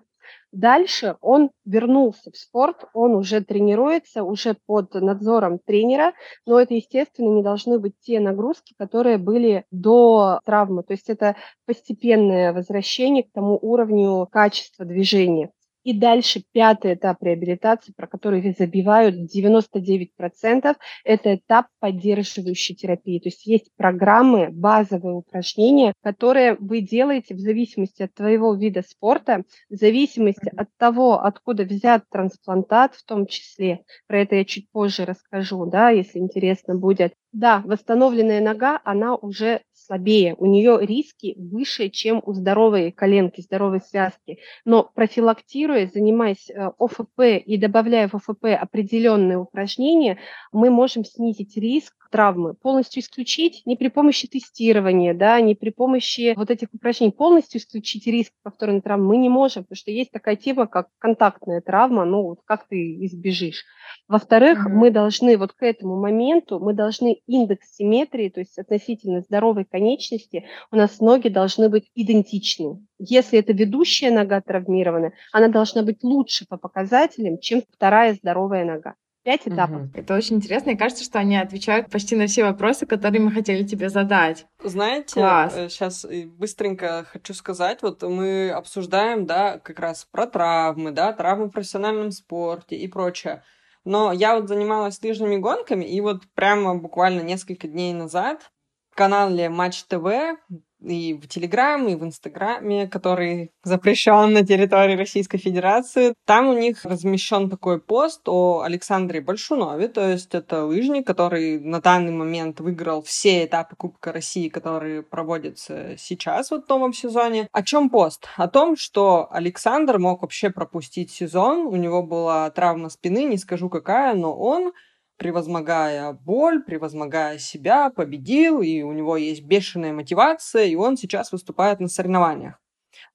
Дальше он вернулся в спорт, он уже тренируется, уже под надзором тренера, но это, естественно, не должны быть те нагрузки, которые были до травмы. То есть это постепенное возвращение к тому уровню качества движения. И дальше пятый этап реабилитации, про который забивают 99%, это этап поддерживающей терапии. То есть есть программы, базовые упражнения, которые вы делаете в зависимости от твоего вида спорта, в зависимости от того, откуда взят трансплантат в том числе. Про это я чуть позже расскажу, да, если интересно будет. Да, восстановленная нога, она уже слабее, у нее риски выше, чем у здоровой коленки, здоровой связки. Но профилактируя, занимаясь э, ОФП и добавляя в ОФП определенные упражнения, мы можем снизить риск травмы, полностью исключить не при помощи тестирования, да, не при помощи вот этих упражнений, полностью исключить риск повторной травмы мы не можем, потому что есть такая тема, как контактная травма, ну, вот как ты избежишь. Во-вторых, mm-hmm. мы должны вот к этому моменту, мы должны индекс симметрии, то есть относительно здоровой конечности, у нас ноги должны быть идентичны. Если это ведущая нога травмирована, она должна быть лучше по показателям, чем вторая здоровая нога. Пять этапов. Угу. Это очень интересно. И кажется, что они отвечают почти на все вопросы, которые мы хотели тебе задать. Знаете, Класс. сейчас э, быстренько хочу сказать, вот мы обсуждаем, да, как раз про травмы, да, травмы в профессиональном спорте и прочее. Но я вот занималась лыжными гонками, и вот прямо буквально несколько дней назад в канале Матч ТВ и в Телеграме, и в Инстаграме, который запрещен на территории Российской Федерации. Там у них размещен такой пост о Александре Большунове, то есть это лыжник, который на данный момент выиграл все этапы Кубка России, которые проводятся сейчас вот в новом сезоне. О чем пост? О том, что Александр мог вообще пропустить сезон, у него была травма спины, не скажу какая, но он превозмогая боль, превозмогая себя, победил, и у него есть бешеная мотивация, и он сейчас выступает на соревнованиях.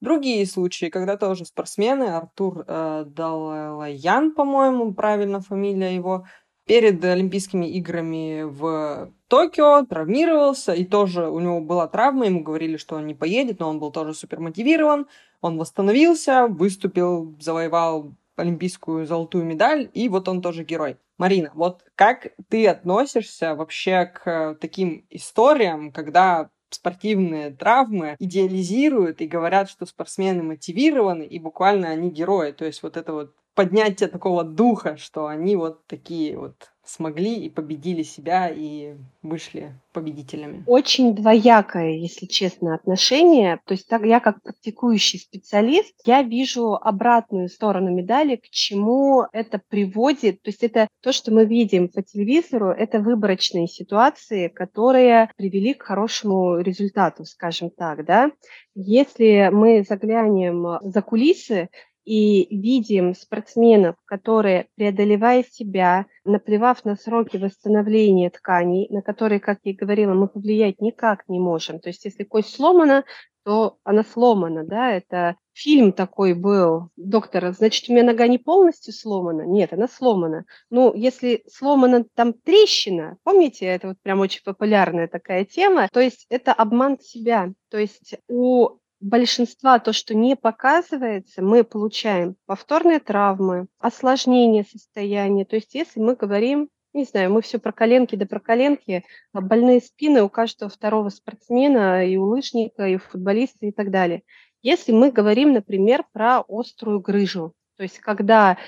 Другие случаи, когда тоже спортсмены, Артур э, Далаян, по-моему, правильно фамилия его, перед Олимпийскими играми в Токио травмировался, и тоже у него была травма, ему говорили, что он не поедет, но он был тоже супер мотивирован, он восстановился, выступил, завоевал олимпийскую золотую медаль, и вот он тоже герой. Марина, вот как ты относишься вообще к таким историям, когда спортивные травмы идеализируют и говорят, что спортсмены мотивированы, и буквально они герои. То есть вот это вот поднятие такого духа, что они вот такие вот смогли и победили себя и вышли победителями. Очень двоякое, если честно, отношение. То есть так, я как практикующий специалист, я вижу обратную сторону медали, к чему это приводит. То есть это то, что мы видим по телевизору, это выборочные ситуации, которые привели к хорошему результату, скажем так, да. Если мы заглянем за кулисы, и видим спортсменов, которые, преодолевая себя, наплевав на сроки восстановления тканей, на которые, как я и говорила, мы повлиять никак не можем. То есть если кость сломана, то она сломана, да, это фильм такой был, доктора, значит, у меня нога не полностью сломана? Нет, она сломана. Ну, если сломана там трещина, помните, это вот прям очень популярная такая тема, то есть это обман себя. То есть у большинства то, что не показывается, мы получаем повторные травмы, осложнение состояния. То есть если мы говорим не знаю, мы все про коленки да про коленки, а больные спины у каждого второго спортсмена, и у лыжника, и у футболиста, и так далее. Если мы говорим, например, про острую грыжу, то есть когда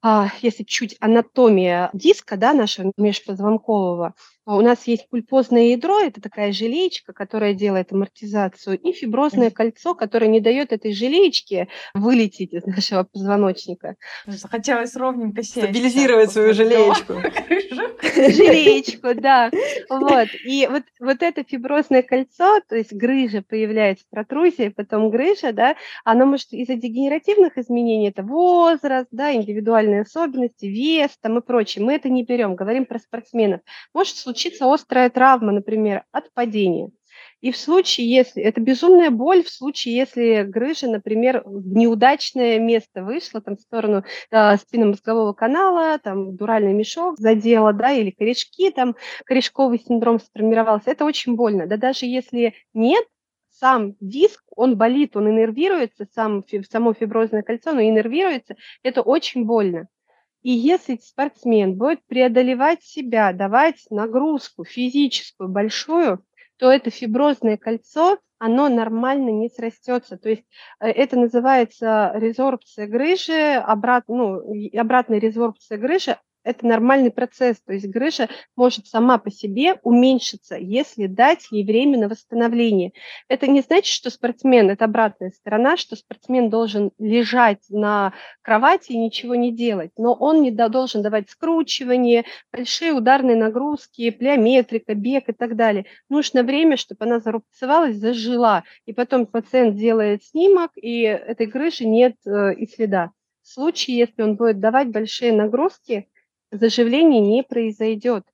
а, если чуть анатомия диска, да, нашего межпозвонкового, у нас есть пульпозное ядро, это такая желеечка, которая делает амортизацию, и фиброзное кольцо, которое не дает этой желеечке вылететь из нашего позвоночника. Захотелось ровненько сесть. Стабилизировать свою желеечку. Желеечку, да. Вот. И вот, вот это фиброзное кольцо, то есть грыжа появляется, протрузия, потом грыжа, да, оно может из-за дегенеративных изменений, это возраст, да, индивидуальные особенности, вес там и прочее. Мы это не берем, говорим про спортсменов. Может случиться случится острая травма, например, от падения. И в случае, если это безумная боль, в случае, если грыжа, например, в неудачное место вышла, там в сторону э, спинномозгового канала, там дуральный мешок задела, да, или корешки, там корешковый синдром сформировался, это очень больно. Да даже если нет, сам диск, он болит, он иннервируется, сам, само фиброзное кольцо, оно иннервируется, это очень больно. И если спортсмен будет преодолевать себя, давать нагрузку физическую большую, то это фиброзное кольцо, оно нормально не срастется. То есть э, это называется резорбция грыжи, обрат, ну, обратная резорбция грыжи, это нормальный процесс, то есть грыжа может сама по себе уменьшиться, если дать ей время на восстановление. Это не значит, что спортсмен, это обратная сторона, что спортсмен должен лежать на кровати и ничего не делать, но он не должен давать скручивание, большие ударные нагрузки, плеометрика, бег и так далее. Нужно время, чтобы она зарубцевалась, зажила, и потом пациент делает снимок, и этой грыжи нет э, и следа. В случае, если он будет давать большие нагрузки, заживление не произойдет.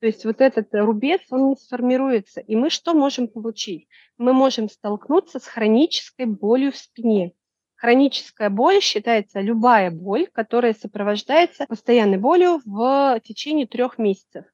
То есть вот этот рубец, он не сформируется. И мы что можем получить? Мы можем столкнуться с хронической болью в спине. Хроническая боль считается любая боль, которая сопровождается постоянной болью в течение трех месяцев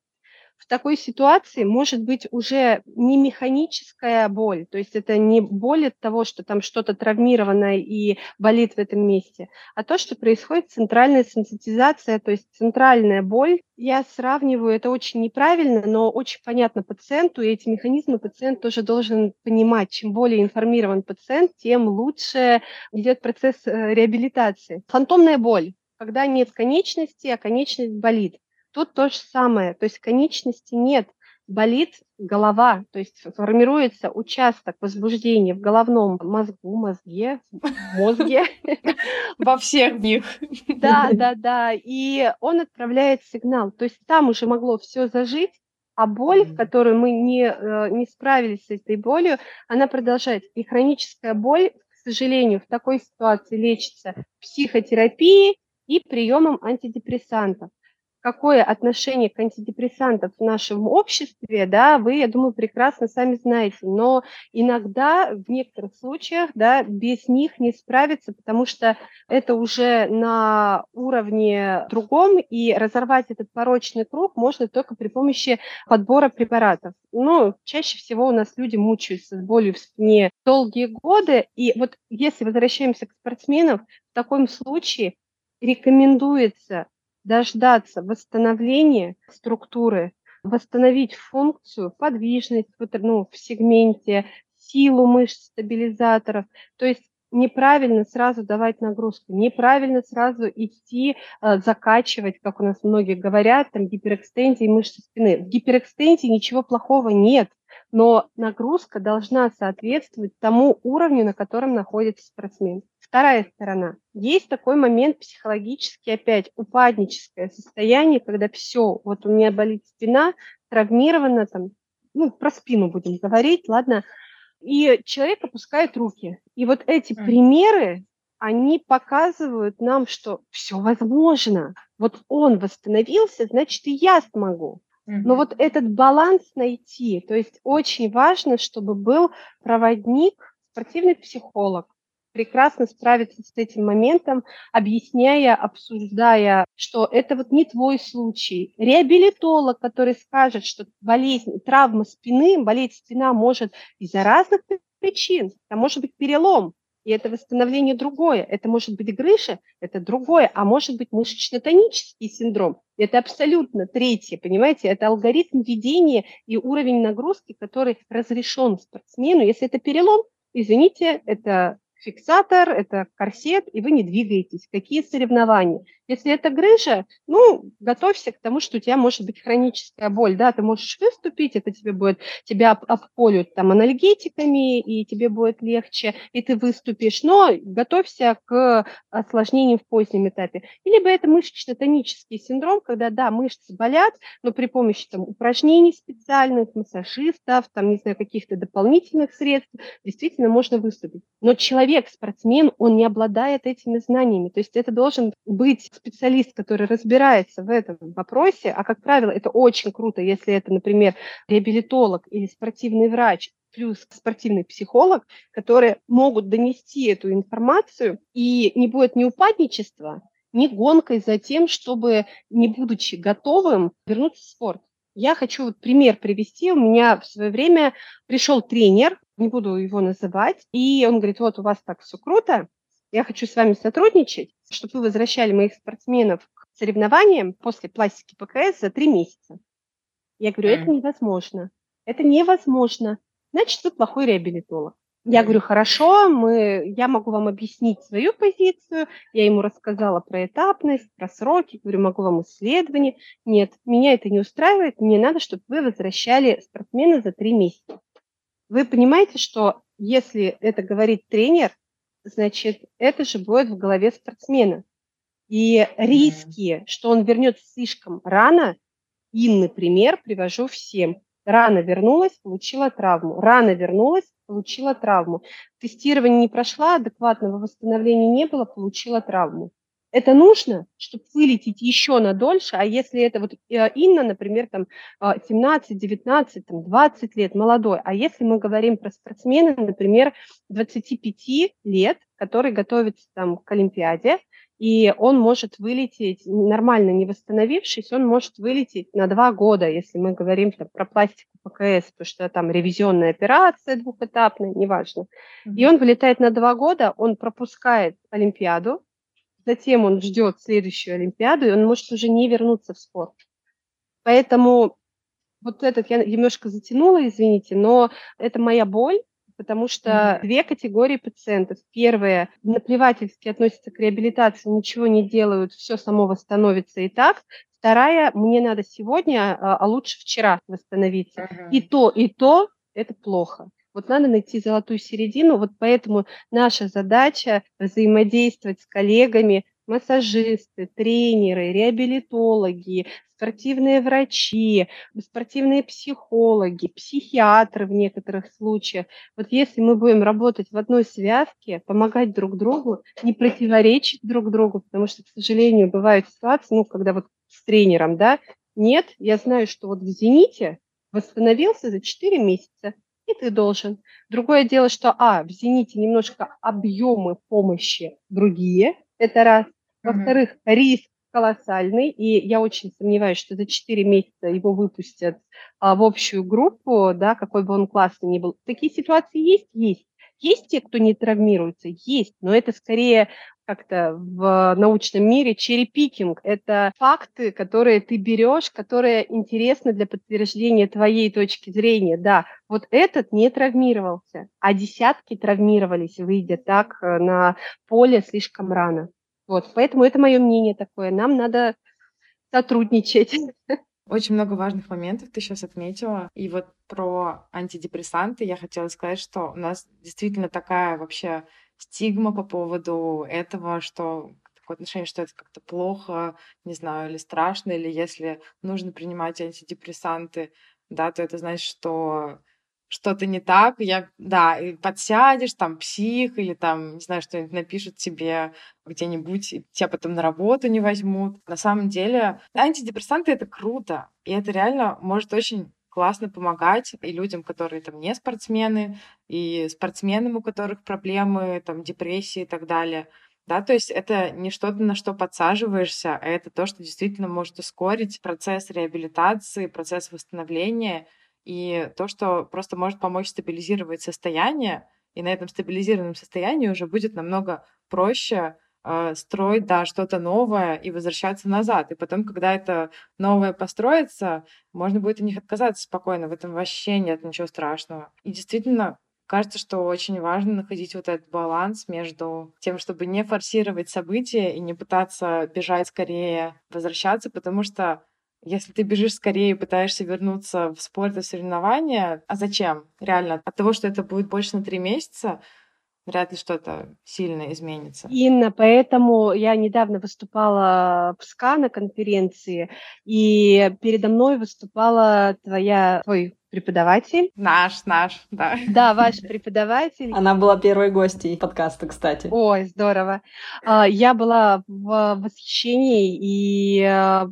в такой ситуации может быть уже не механическая боль, то есть это не боль от того, что там что-то травмировано и болит в этом месте, а то, что происходит центральная сенситизация, то есть центральная боль. Я сравниваю, это очень неправильно, но очень понятно пациенту, и эти механизмы пациент тоже должен понимать. Чем более информирован пациент, тем лучше идет процесс э, реабилитации. Фантомная боль, когда нет конечности, а конечность болит. Тут то же самое, то есть конечности нет, болит голова, то есть формируется участок возбуждения в головном мозгу, мозге, мозге. Во всех них. Да, да, да. И он отправляет сигнал. То есть там уже могло все зажить, а боль, в которую мы не, э, не справились с этой болью, она продолжается. И хроническая боль, к сожалению, в такой ситуации лечится психотерапией и приемом антидепрессантов какое отношение к антидепрессантам в нашем обществе, да, вы, я думаю, прекрасно сами знаете, но иногда в некоторых случаях, да, без них не справиться, потому что это уже на уровне другом, и разорвать этот порочный круг можно только при помощи подбора препаратов. Ну, чаще всего у нас люди мучаются с болью в спине долгие годы, и вот если возвращаемся к спортсменам, в таком случае рекомендуется дождаться восстановления структуры, восстановить функцию, подвижность ну, в сегменте, силу мышц, стабилизаторов. То есть неправильно сразу давать нагрузку, неправильно сразу идти э, закачивать, как у нас многие говорят, там гиперэкстензии мышцы спины. В гиперэкстензии ничего плохого нет, но нагрузка должна соответствовать тому уровню, на котором находится спортсмен. Вторая сторона. Есть такой момент психологический, опять упадническое состояние, когда все, вот у меня болит спина, травмирована, там, ну, про спину будем говорить, ладно, и человек опускает руки. И вот эти примеры, они показывают нам, что все возможно. Вот он восстановился, значит, и я смогу. Но вот этот баланс найти, то есть очень важно, чтобы был проводник, спортивный психолог, прекрасно справиться с этим моментом, объясняя, обсуждая, что это вот не твой случай. Реабилитолог, который скажет, что болезнь, травма спины, болеть спина может из-за разных причин. Там может быть перелом, и это восстановление другое. Это может быть грыжа, это другое, а может быть мышечно-тонический синдром. Это абсолютно третье, понимаете? Это алгоритм ведения и уровень нагрузки, который разрешен спортсмену. Если это перелом, извините, это фиксатор, это корсет, и вы не двигаетесь. Какие соревнования? Если это грыжа, ну, готовься к тому, что у тебя может быть хроническая боль, да, ты можешь выступить, это тебе будет, тебя обколют там анальгетиками, и тебе будет легче, и ты выступишь, но готовься к осложнениям в позднем этапе. Либо это мышечно-тонический синдром, когда, да, мышцы болят, но при помощи там упражнений специальных, массажистов, там, не знаю, каких-то дополнительных средств, действительно можно выступить. Но человек, спортсмен, он не обладает этими знаниями, то есть это должен быть специалист, который разбирается в этом вопросе, а, как правило, это очень круто, если это, например, реабилитолог или спортивный врач, плюс спортивный психолог, которые могут донести эту информацию, и не будет ни упадничества, ни гонкой за тем, чтобы, не будучи готовым, вернуться в спорт. Я хочу вот пример привести. У меня в свое время пришел тренер, не буду его называть, и он говорит, вот у вас так все круто, я хочу с вами сотрудничать, чтобы вы возвращали моих спортсменов к соревнованиям после пластики ПКС за три месяца. Я говорю, это невозможно. Это невозможно. Значит, вы плохой реабилитолог. Я говорю, хорошо, мы, я могу вам объяснить свою позицию. Я ему рассказала про этапность, про сроки. Говорю, могу вам исследование. Нет, меня это не устраивает. Мне надо, чтобы вы возвращали спортсмена за три месяца. Вы понимаете, что если это говорит тренер, значит, это же будет в голове спортсмена. И риски, что он вернется слишком рано, Инны пример привожу всем. Рано вернулась, получила травму. Рано вернулась, получила травму. Тестирование не прошла, адекватного восстановления не было, получила травму. Это нужно, чтобы вылететь еще на дольше, а если это вот э, Инна, например, там 17, 19, там 20 лет, молодой, а если мы говорим про спортсмена, например, 25 лет, который готовится там к Олимпиаде, и он может вылететь, нормально не восстановившись, он может вылететь на два года, если мы говорим там, про пластику ПКС, потому что там ревизионная операция двухэтапная, неважно. Mm-hmm. И он вылетает на два года, он пропускает Олимпиаду, затем он ждет следующую Олимпиаду, и он может уже не вернуться в спорт. Поэтому вот этот я немножко затянула, извините, но это моя боль, потому что две категории пациентов. Первая наплевательски относятся к реабилитации, ничего не делают, все само восстановится и так. Вторая, мне надо сегодня, а, а лучше вчера восстановиться. Mm-hmm. И то, и то это плохо. Вот надо найти золотую середину, вот поэтому наша задача взаимодействовать с коллегами, массажисты, тренеры, реабилитологи, спортивные врачи, спортивные психологи, психиатры в некоторых случаях. Вот если мы будем работать в одной связке, помогать друг другу, не противоречить друг другу, потому что, к сожалению, бывают ситуации, ну, когда вот с тренером, да, нет, я знаю, что вот в «Зените» восстановился за 4 месяца, и ты должен. Другое дело, что, а, в «Зените» немножко объемы помощи другие, это раз. Во-вторых, риск колоссальный, и я очень сомневаюсь, что за 4 месяца его выпустят а, в общую группу, да, какой бы он классный ни был. Такие ситуации есть? Есть. Есть те, кто не травмируется? Есть, но это скорее как-то в научном мире черепикинг. Это факты, которые ты берешь, которые интересны для подтверждения твоей точки зрения. Да, вот этот не травмировался, а десятки травмировались, выйдя так э, на поле слишком рано. Вот, поэтому это мое мнение такое. Нам надо сотрудничать. Очень много важных моментов ты сейчас отметила. И вот про антидепрессанты я хотела сказать, что у нас действительно такая вообще стигма по поводу этого, что такое отношение, что это как-то плохо, не знаю, или страшно, или если нужно принимать антидепрессанты, да, то это значит, что что-то не так, я, да, и подсядешь, там, псих, или там, не знаю, что-нибудь напишут тебе где-нибудь, тебя потом на работу не возьмут. На самом деле, антидепрессанты — это круто, и это реально может очень классно помогать и людям, которые там не спортсмены, и спортсменам, у которых проблемы, там, депрессии и так далее. Да, то есть это не что-то, на что подсаживаешься, а это то, что действительно может ускорить процесс реабилитации, процесс восстановления и то, что просто может помочь стабилизировать состояние, и на этом стабилизированном состоянии уже будет намного проще строить, да, что-то новое и возвращаться назад. И потом, когда это новое построится, можно будет от них отказаться спокойно. В этом вообще нет ничего страшного. И действительно, кажется, что очень важно находить вот этот баланс между тем, чтобы не форсировать события и не пытаться бежать скорее, возвращаться, потому что если ты бежишь скорее и пытаешься вернуться в спорт и соревнования, а зачем? Реально, от того, что это будет больше на три месяца, вряд ли что-то сильно изменится. Инна, поэтому я недавно выступала в СКА на конференции, и передо мной выступала твоя, твой преподаватель. Наш, наш, да. Да, ваш преподаватель. Она была первой гостьей подкаста, кстати. Ой, здорово. А, я была в восхищении, и э,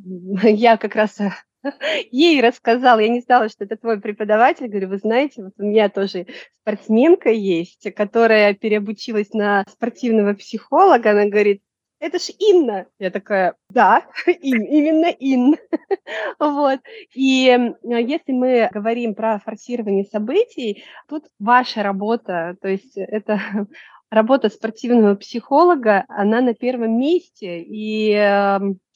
я как раз ей рассказала, я не знала, что это твой преподаватель, говорю, вы знаете, вот у меня тоже спортсменка есть, которая переобучилась на спортивного психолога, она говорит, это ж Инна. Я такая, да, именно Инна. вот. И если мы говорим про форсирование событий, тут ваша работа, то есть это работа спортивного психолога, она на первом месте. И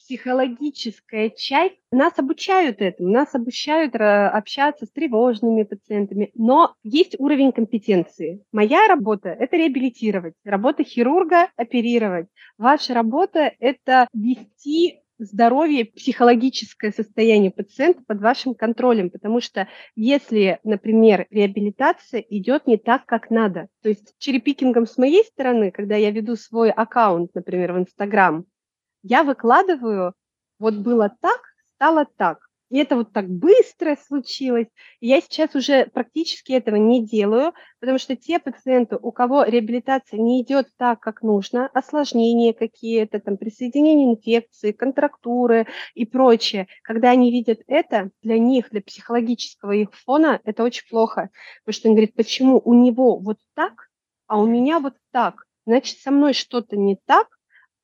психологическая часть. Нас обучают этому, нас обучают общаться с тревожными пациентами, но есть уровень компетенции. Моя работа – это реабилитировать, работа хирурга – оперировать. Ваша работа – это вести здоровье, психологическое состояние пациента под вашим контролем, потому что если, например, реабилитация идет не так, как надо, то есть черепикингом с моей стороны, когда я веду свой аккаунт, например, в Инстаграм, я выкладываю, вот было так, стало так. И это вот так быстро случилось. И я сейчас уже практически этого не делаю, потому что те пациенты, у кого реабилитация не идет так, как нужно, осложнения какие-то, там, присоединение инфекции, контрактуры и прочее, когда они видят это, для них, для психологического их фона, это очень плохо. Потому что он говорит, почему у него вот так, а у меня вот так? Значит, со мной что-то не так,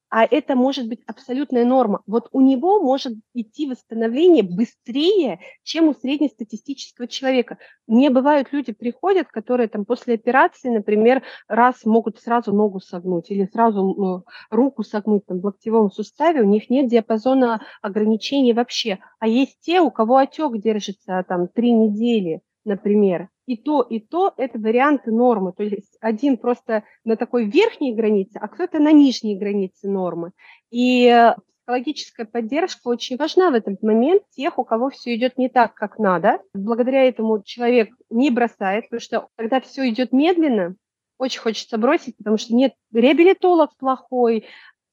а это может быть абсолютная норма. Вот у него может идти восстановление быстрее, чем у среднестатистического человека. Мне бывают люди приходят, которые там после операции, например, раз могут сразу ногу согнуть или сразу ну, руку согнуть там, в локтевом суставе, у них нет диапазона ограничений вообще. А есть те, у кого отек держится там три недели, например и то, и то – это варианты нормы. То есть один просто на такой верхней границе, а кто-то на нижней границе нормы. И психологическая поддержка очень важна в этот момент тех, у кого все идет не так, как надо. Благодаря этому человек не бросает, потому что когда все идет медленно, очень хочется бросить, потому что нет, реабилитолог плохой,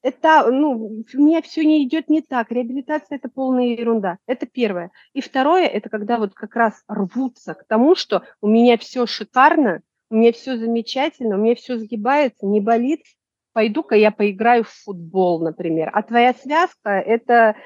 это, ну, у меня все не идет не так. Реабилитация – это полная ерунда. Это первое. И второе – это когда вот как раз рвутся к тому, что у меня все шикарно, у меня все замечательно, у меня все сгибается, не болит, пойду-ка я поиграю в футбол, например. А твоя связка – это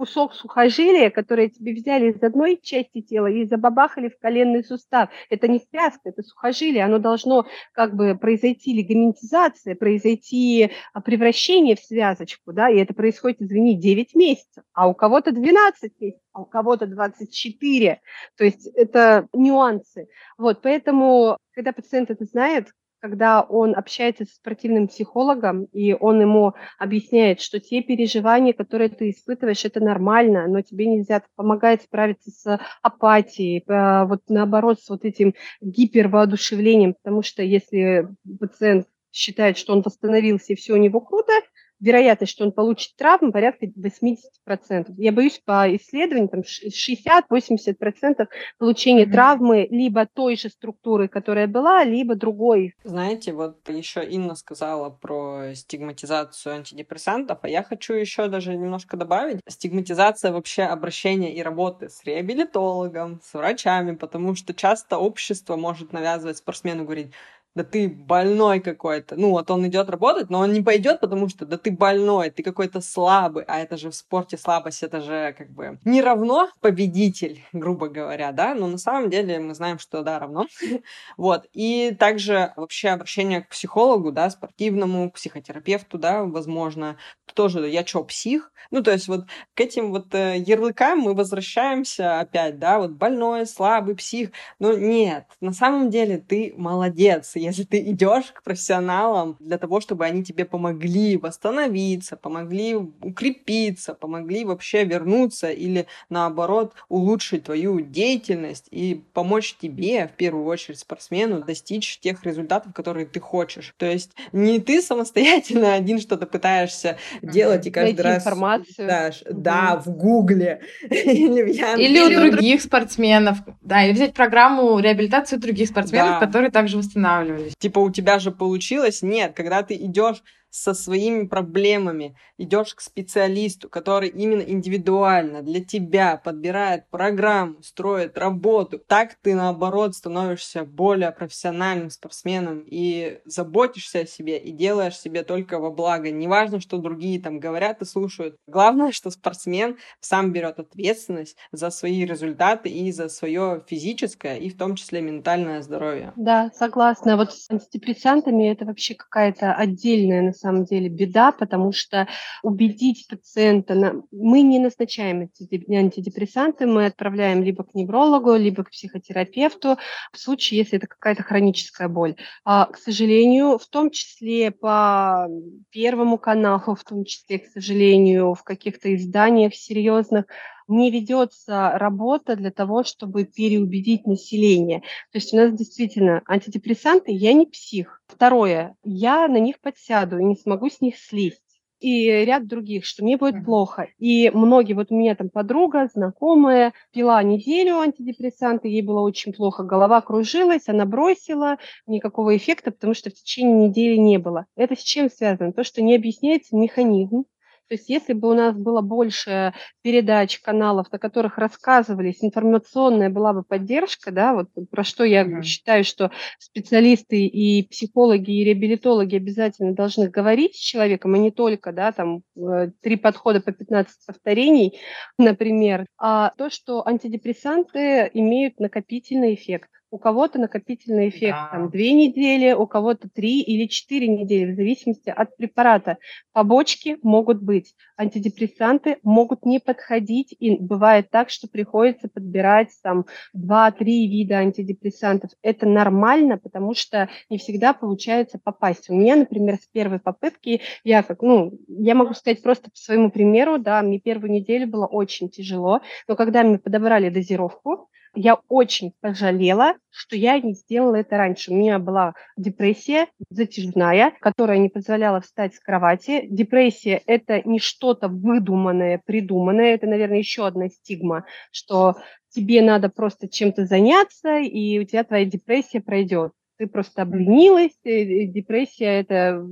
кусок сухожилия, которое тебе взяли из одной части тела и забабахали в коленный сустав. Это не связка, это сухожилие. Оно должно как бы произойти лигаментизация, произойти а, превращение в связочку, да, и это происходит, извини, 9 месяцев, а у кого-то 12 месяцев, а у кого-то 24. То есть это нюансы. Вот, поэтому, когда пациент это знает, когда он общается с спортивным психологом, и он ему объясняет, что те переживания, которые ты испытываешь, это нормально, но тебе нельзя помогать справиться с апатией, э, вот наоборот, с вот этим гипервоодушевлением, потому что если пациент считает, что он восстановился и все у него круто, вероятность, что он получит травму, порядка 80%. Я боюсь, по исследованиям, там 60-80% получения mm-hmm. травмы либо той же структуры, которая была, либо другой. Знаете, вот еще Инна сказала про стигматизацию антидепрессантов, а я хочу еще даже немножко добавить. Стигматизация вообще обращения и работы с реабилитологом, с врачами, потому что часто общество может навязывать спортсмену говорить, да ты больной какой-то. Ну, вот он идет работать, но он не пойдет, потому что да ты больной, ты какой-то слабый, а это же в спорте слабость, это же как бы не равно победитель, грубо говоря, да, но на самом деле мы знаем, что да, равно. вот, и также вообще обращение к психологу, да, спортивному, к психотерапевту, да, возможно, тоже, я чё, псих? Ну, то есть вот к этим вот э, ярлыкам мы возвращаемся опять, да, вот больной, слабый, псих, но нет, на самом деле ты молодец, если ты идешь к профессионалам для того, чтобы они тебе помогли восстановиться, помогли укрепиться, помогли вообще вернуться или наоборот улучшить твою деятельность и помочь тебе, в первую очередь спортсмену, достичь тех результатов, которые ты хочешь. То есть не ты самостоятельно один что-то пытаешься делать и каждый Найти раз... информацию. Да, да, в Гугле или в Яндексе. Или у других спортсменов. Да, или взять программу реабилитации других спортсменов, да. которые также восстанавливают останавливались. Типа у тебя же получилось? Нет, когда ты идешь со своими проблемами, идешь к специалисту, который именно индивидуально для тебя подбирает программу, строит работу, так ты наоборот становишься более профессиональным спортсменом и заботишься о себе и делаешь себе только во благо. Неважно, что другие там говорят и слушают. Главное, что спортсмен сам берет ответственность за свои результаты и за свое физическое и в том числе ментальное здоровье. Да, согласна. Вот с антидепрессантами это вообще какая-то отдельная на самом деле беда, потому что убедить пациента, мы не назначаем антидепрессанты, мы отправляем либо к неврологу, либо к психотерапевту, в случае, если это какая-то хроническая боль. А, к сожалению, в том числе по Первому каналу, в том числе, к сожалению, в каких-то изданиях серьезных, не ведется работа для того, чтобы переубедить население. То есть у нас действительно антидепрессанты, я не псих. Второе, я на них подсяду и не смогу с них слезть и ряд других, что мне будет плохо. И многие, вот у меня там подруга, знакомая, пила неделю антидепрессанты, ей было очень плохо, голова кружилась, она бросила, никакого эффекта, потому что в течение недели не было. Это с чем связано? То, что не объясняется механизм, то есть если бы у нас было больше передач, каналов, на которых рассказывались, информационная была бы поддержка, да, вот про что я mm-hmm. считаю, что специалисты и психологи, и реабилитологи обязательно должны говорить с человеком, а не только, да, там, э, три подхода по 15 повторений, например, а то, что антидепрессанты имеют накопительный эффект у кого-то накопительный эффект да. там две недели, у кого-то три или четыре недели, в зависимости от препарата. Побочки могут быть, антидепрессанты могут не подходить, и бывает так, что приходится подбирать там два-три вида антидепрессантов. Это нормально, потому что не всегда получается попасть. У меня, например, с первой попытки я как, ну, я могу сказать просто по своему примеру, да, мне первую неделю было очень тяжело, но когда мне подобрали дозировку, я очень пожалела, что я не сделала это раньше. У меня была депрессия затяжная, которая не позволяла встать с кровати. Депрессия – это не что-то выдуманное, придуманное. Это, наверное, еще одна стигма, что тебе надо просто чем-то заняться, и у тебя твоя депрессия пройдет ты просто обленилась, депрессия – это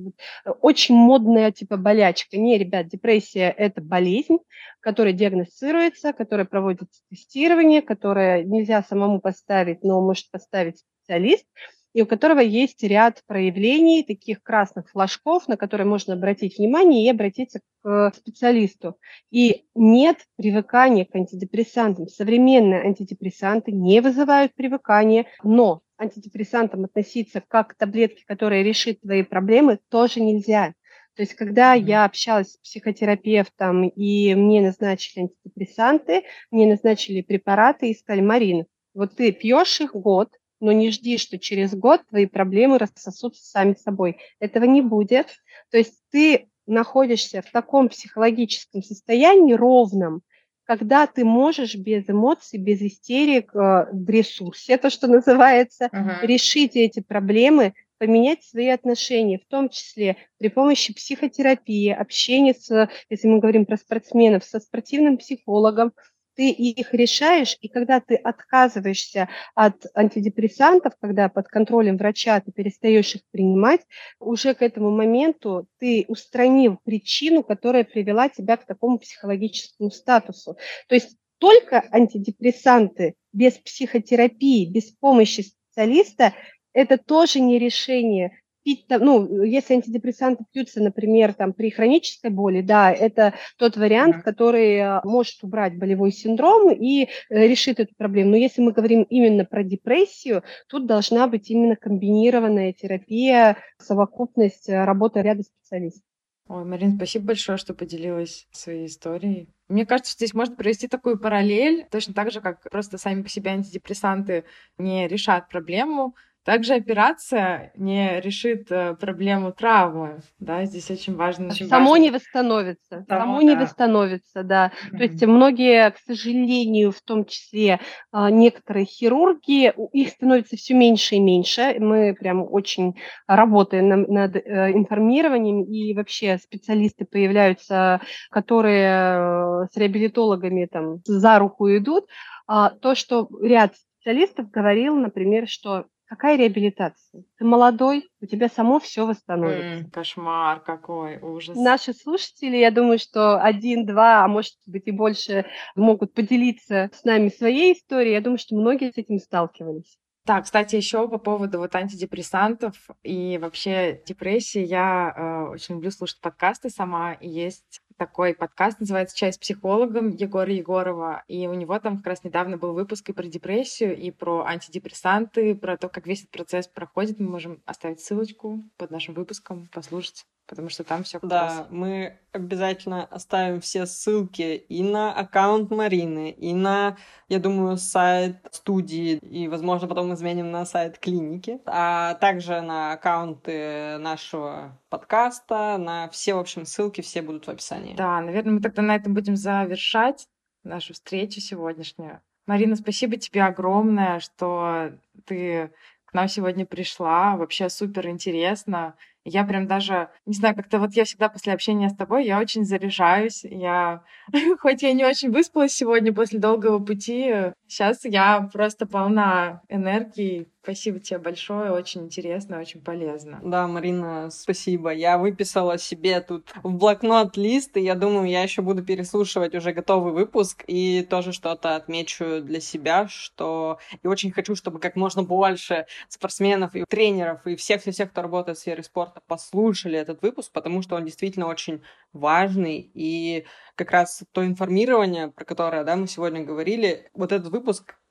очень модная типа болячка. Не, ребят, депрессия – это болезнь, которая диагностируется, которая проводится тестирование, которая нельзя самому поставить, но может поставить специалист, и у которого есть ряд проявлений, таких красных флажков, на которые можно обратить внимание и обратиться к специалисту. И нет привыкания к антидепрессантам. Современные антидепрессанты не вызывают привыкания, но антидепрессантам относиться как к таблетке, которая решит твои проблемы, тоже нельзя. То есть, когда mm-hmm. я общалась с психотерапевтом, и мне назначили антидепрессанты, мне назначили препараты и сказали, Марина, вот ты пьешь их год, но не жди, что через год твои проблемы рассосутся сами собой. Этого не будет. То есть ты находишься в таком психологическом состоянии ровном, когда ты можешь без эмоций, без истерик, э, в ресурсе, то, что называется, uh-huh. решить эти проблемы поменять свои отношения, в том числе при помощи психотерапии, общения с, если мы говорим про спортсменов, со спортивным психологом, ты их решаешь, и когда ты отказываешься от антидепрессантов, когда под контролем врача ты перестаешь их принимать, уже к этому моменту ты устранил причину, которая привела тебя к такому психологическому статусу. То есть только антидепрессанты без психотерапии, без помощи специалиста, это тоже не решение пить, ну, если антидепрессанты пьются, например, там, при хронической боли, да, это тот вариант, который э, может убрать болевой синдром и э, решит эту проблему. Но если мы говорим именно про депрессию, тут должна быть именно комбинированная терапия, совокупность э, работы ряда специалистов. Ой, Марин, спасибо большое, что поделилась своей историей. Мне кажется, здесь можно провести такую параллель, точно так же, как просто сами по себе антидепрессанты не решат проблему, также операция не решит э, проблему травмы, да, здесь очень важно. Очень само важно. не восстановится, само, само да. не восстановится, да. Mm-hmm. То есть многие, к сожалению, в том числе а, некоторые хирурги, их становится все меньше и меньше. Мы прям очень работаем над э, информированием, и вообще специалисты появляются, которые э, с реабилитологами там за руку идут. А, то, что ряд специалистов говорил, например, что Какая реабилитация? Ты молодой, у тебя само все восстановится. М, кошмар какой, ужас. Наши слушатели, я думаю, что один, два, а может быть и больше могут поделиться с нами своей историей. Я думаю, что многие с этим сталкивались. Так, кстати, еще по поводу вот антидепрессантов и вообще депрессии, я э, очень люблю слушать подкасты сама. И есть такой подкаст, называется «Чай с психологом» Егора Егорова. И у него там как раз недавно был выпуск и про депрессию, и про антидепрессанты, про то, как весь этот процесс проходит. Мы можем оставить ссылочку под нашим выпуском, послушать потому что там все Да, мы обязательно оставим все ссылки и на аккаунт Марины, и на, я думаю, сайт студии, и, возможно, потом изменим на сайт клиники, а также на аккаунты нашего подкаста, на все, в общем, ссылки все будут в описании. Да, наверное, мы тогда на этом будем завершать нашу встречу сегодняшнюю. Марина, спасибо тебе огромное, что ты к нам сегодня пришла. Вообще супер интересно. Я прям даже, не знаю, как-то вот я всегда после общения с тобой, я очень заряжаюсь. Я, хоть я не очень выспалась сегодня после долгого пути, сейчас я просто полна энергии, Спасибо тебе большое, очень интересно, очень полезно. Да, Марина, спасибо. Я выписала себе тут в блокнот лист, и я думаю, я еще буду переслушивать уже готовый выпуск и тоже что-то отмечу для себя, что и очень хочу, чтобы как можно больше спортсменов и тренеров и всех-всех, кто работает в сфере спорта, послушали этот выпуск, потому что он действительно очень важный, и как раз то информирование, про которое да, мы сегодня говорили, вот этот выпуск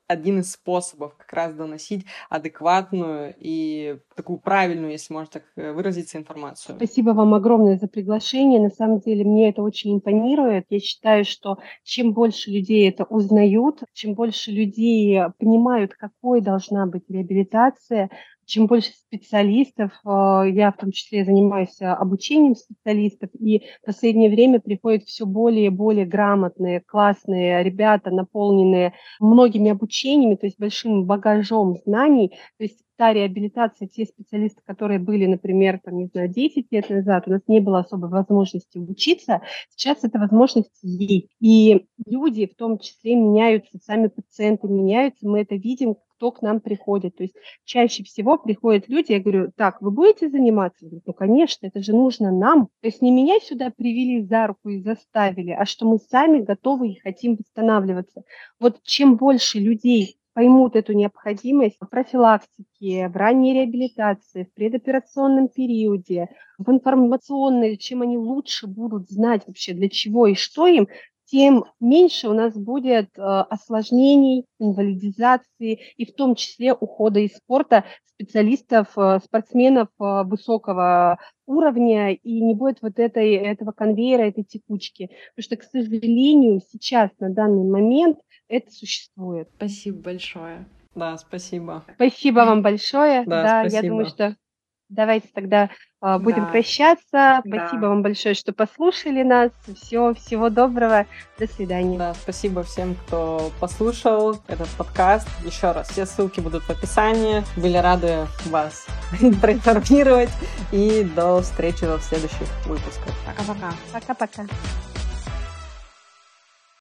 один из способов как раз доносить адекватную и такую правильную, если можно так э, выразиться, информацию. Спасибо вам огромное за приглашение. На самом деле мне это очень импонирует. Я считаю, что чем больше людей это узнают, чем больше людей понимают, какой должна быть реабилитация, чем больше специалистов, э, я в том числе занимаюсь э, обучением специалистов, и в последнее время приходят все более и более грамотные, классные ребята, наполненные многими обучениями, то есть большим багажом знаний, то есть та реабилитация, те специалисты, которые были, например, там, не знаю, 10 лет назад, у нас не было особой возможности учиться, сейчас эта возможность есть. И люди в том числе меняются, сами пациенты меняются, мы это видим, кто к нам приходит. То есть чаще всего приходят люди, я говорю, так, вы будете заниматься? Говорю, ну, конечно, это же нужно нам. То есть не меня сюда привели за руку и заставили, а что мы сами готовы и хотим восстанавливаться. Вот чем больше людей поймут эту необходимость в профилактике, в ранней реабилитации, в предоперационном периоде, в информационной, чем они лучше будут знать вообще для чего и что им, тем меньше у нас будет э, осложнений, инвалидизации и в том числе ухода из спорта специалистов, э, спортсменов э, высокого уровня, и не будет вот этой, этого конвейера, этой текучки. Потому что, к сожалению, сейчас, на данный момент, это существует. Спасибо большое. Да, спасибо. Спасибо вам большое. Да, да спасибо. я думаю, что давайте тогда будем да. прощаться. Спасибо да. вам большое, что послушали нас. Все, всего доброго. До свидания. Да, спасибо всем, кто послушал этот подкаст. Еще раз, все ссылки будут в описании. Были рады вас проинформировать. И до встречи в следующих выпусках. Пока-пока. Пока-пока.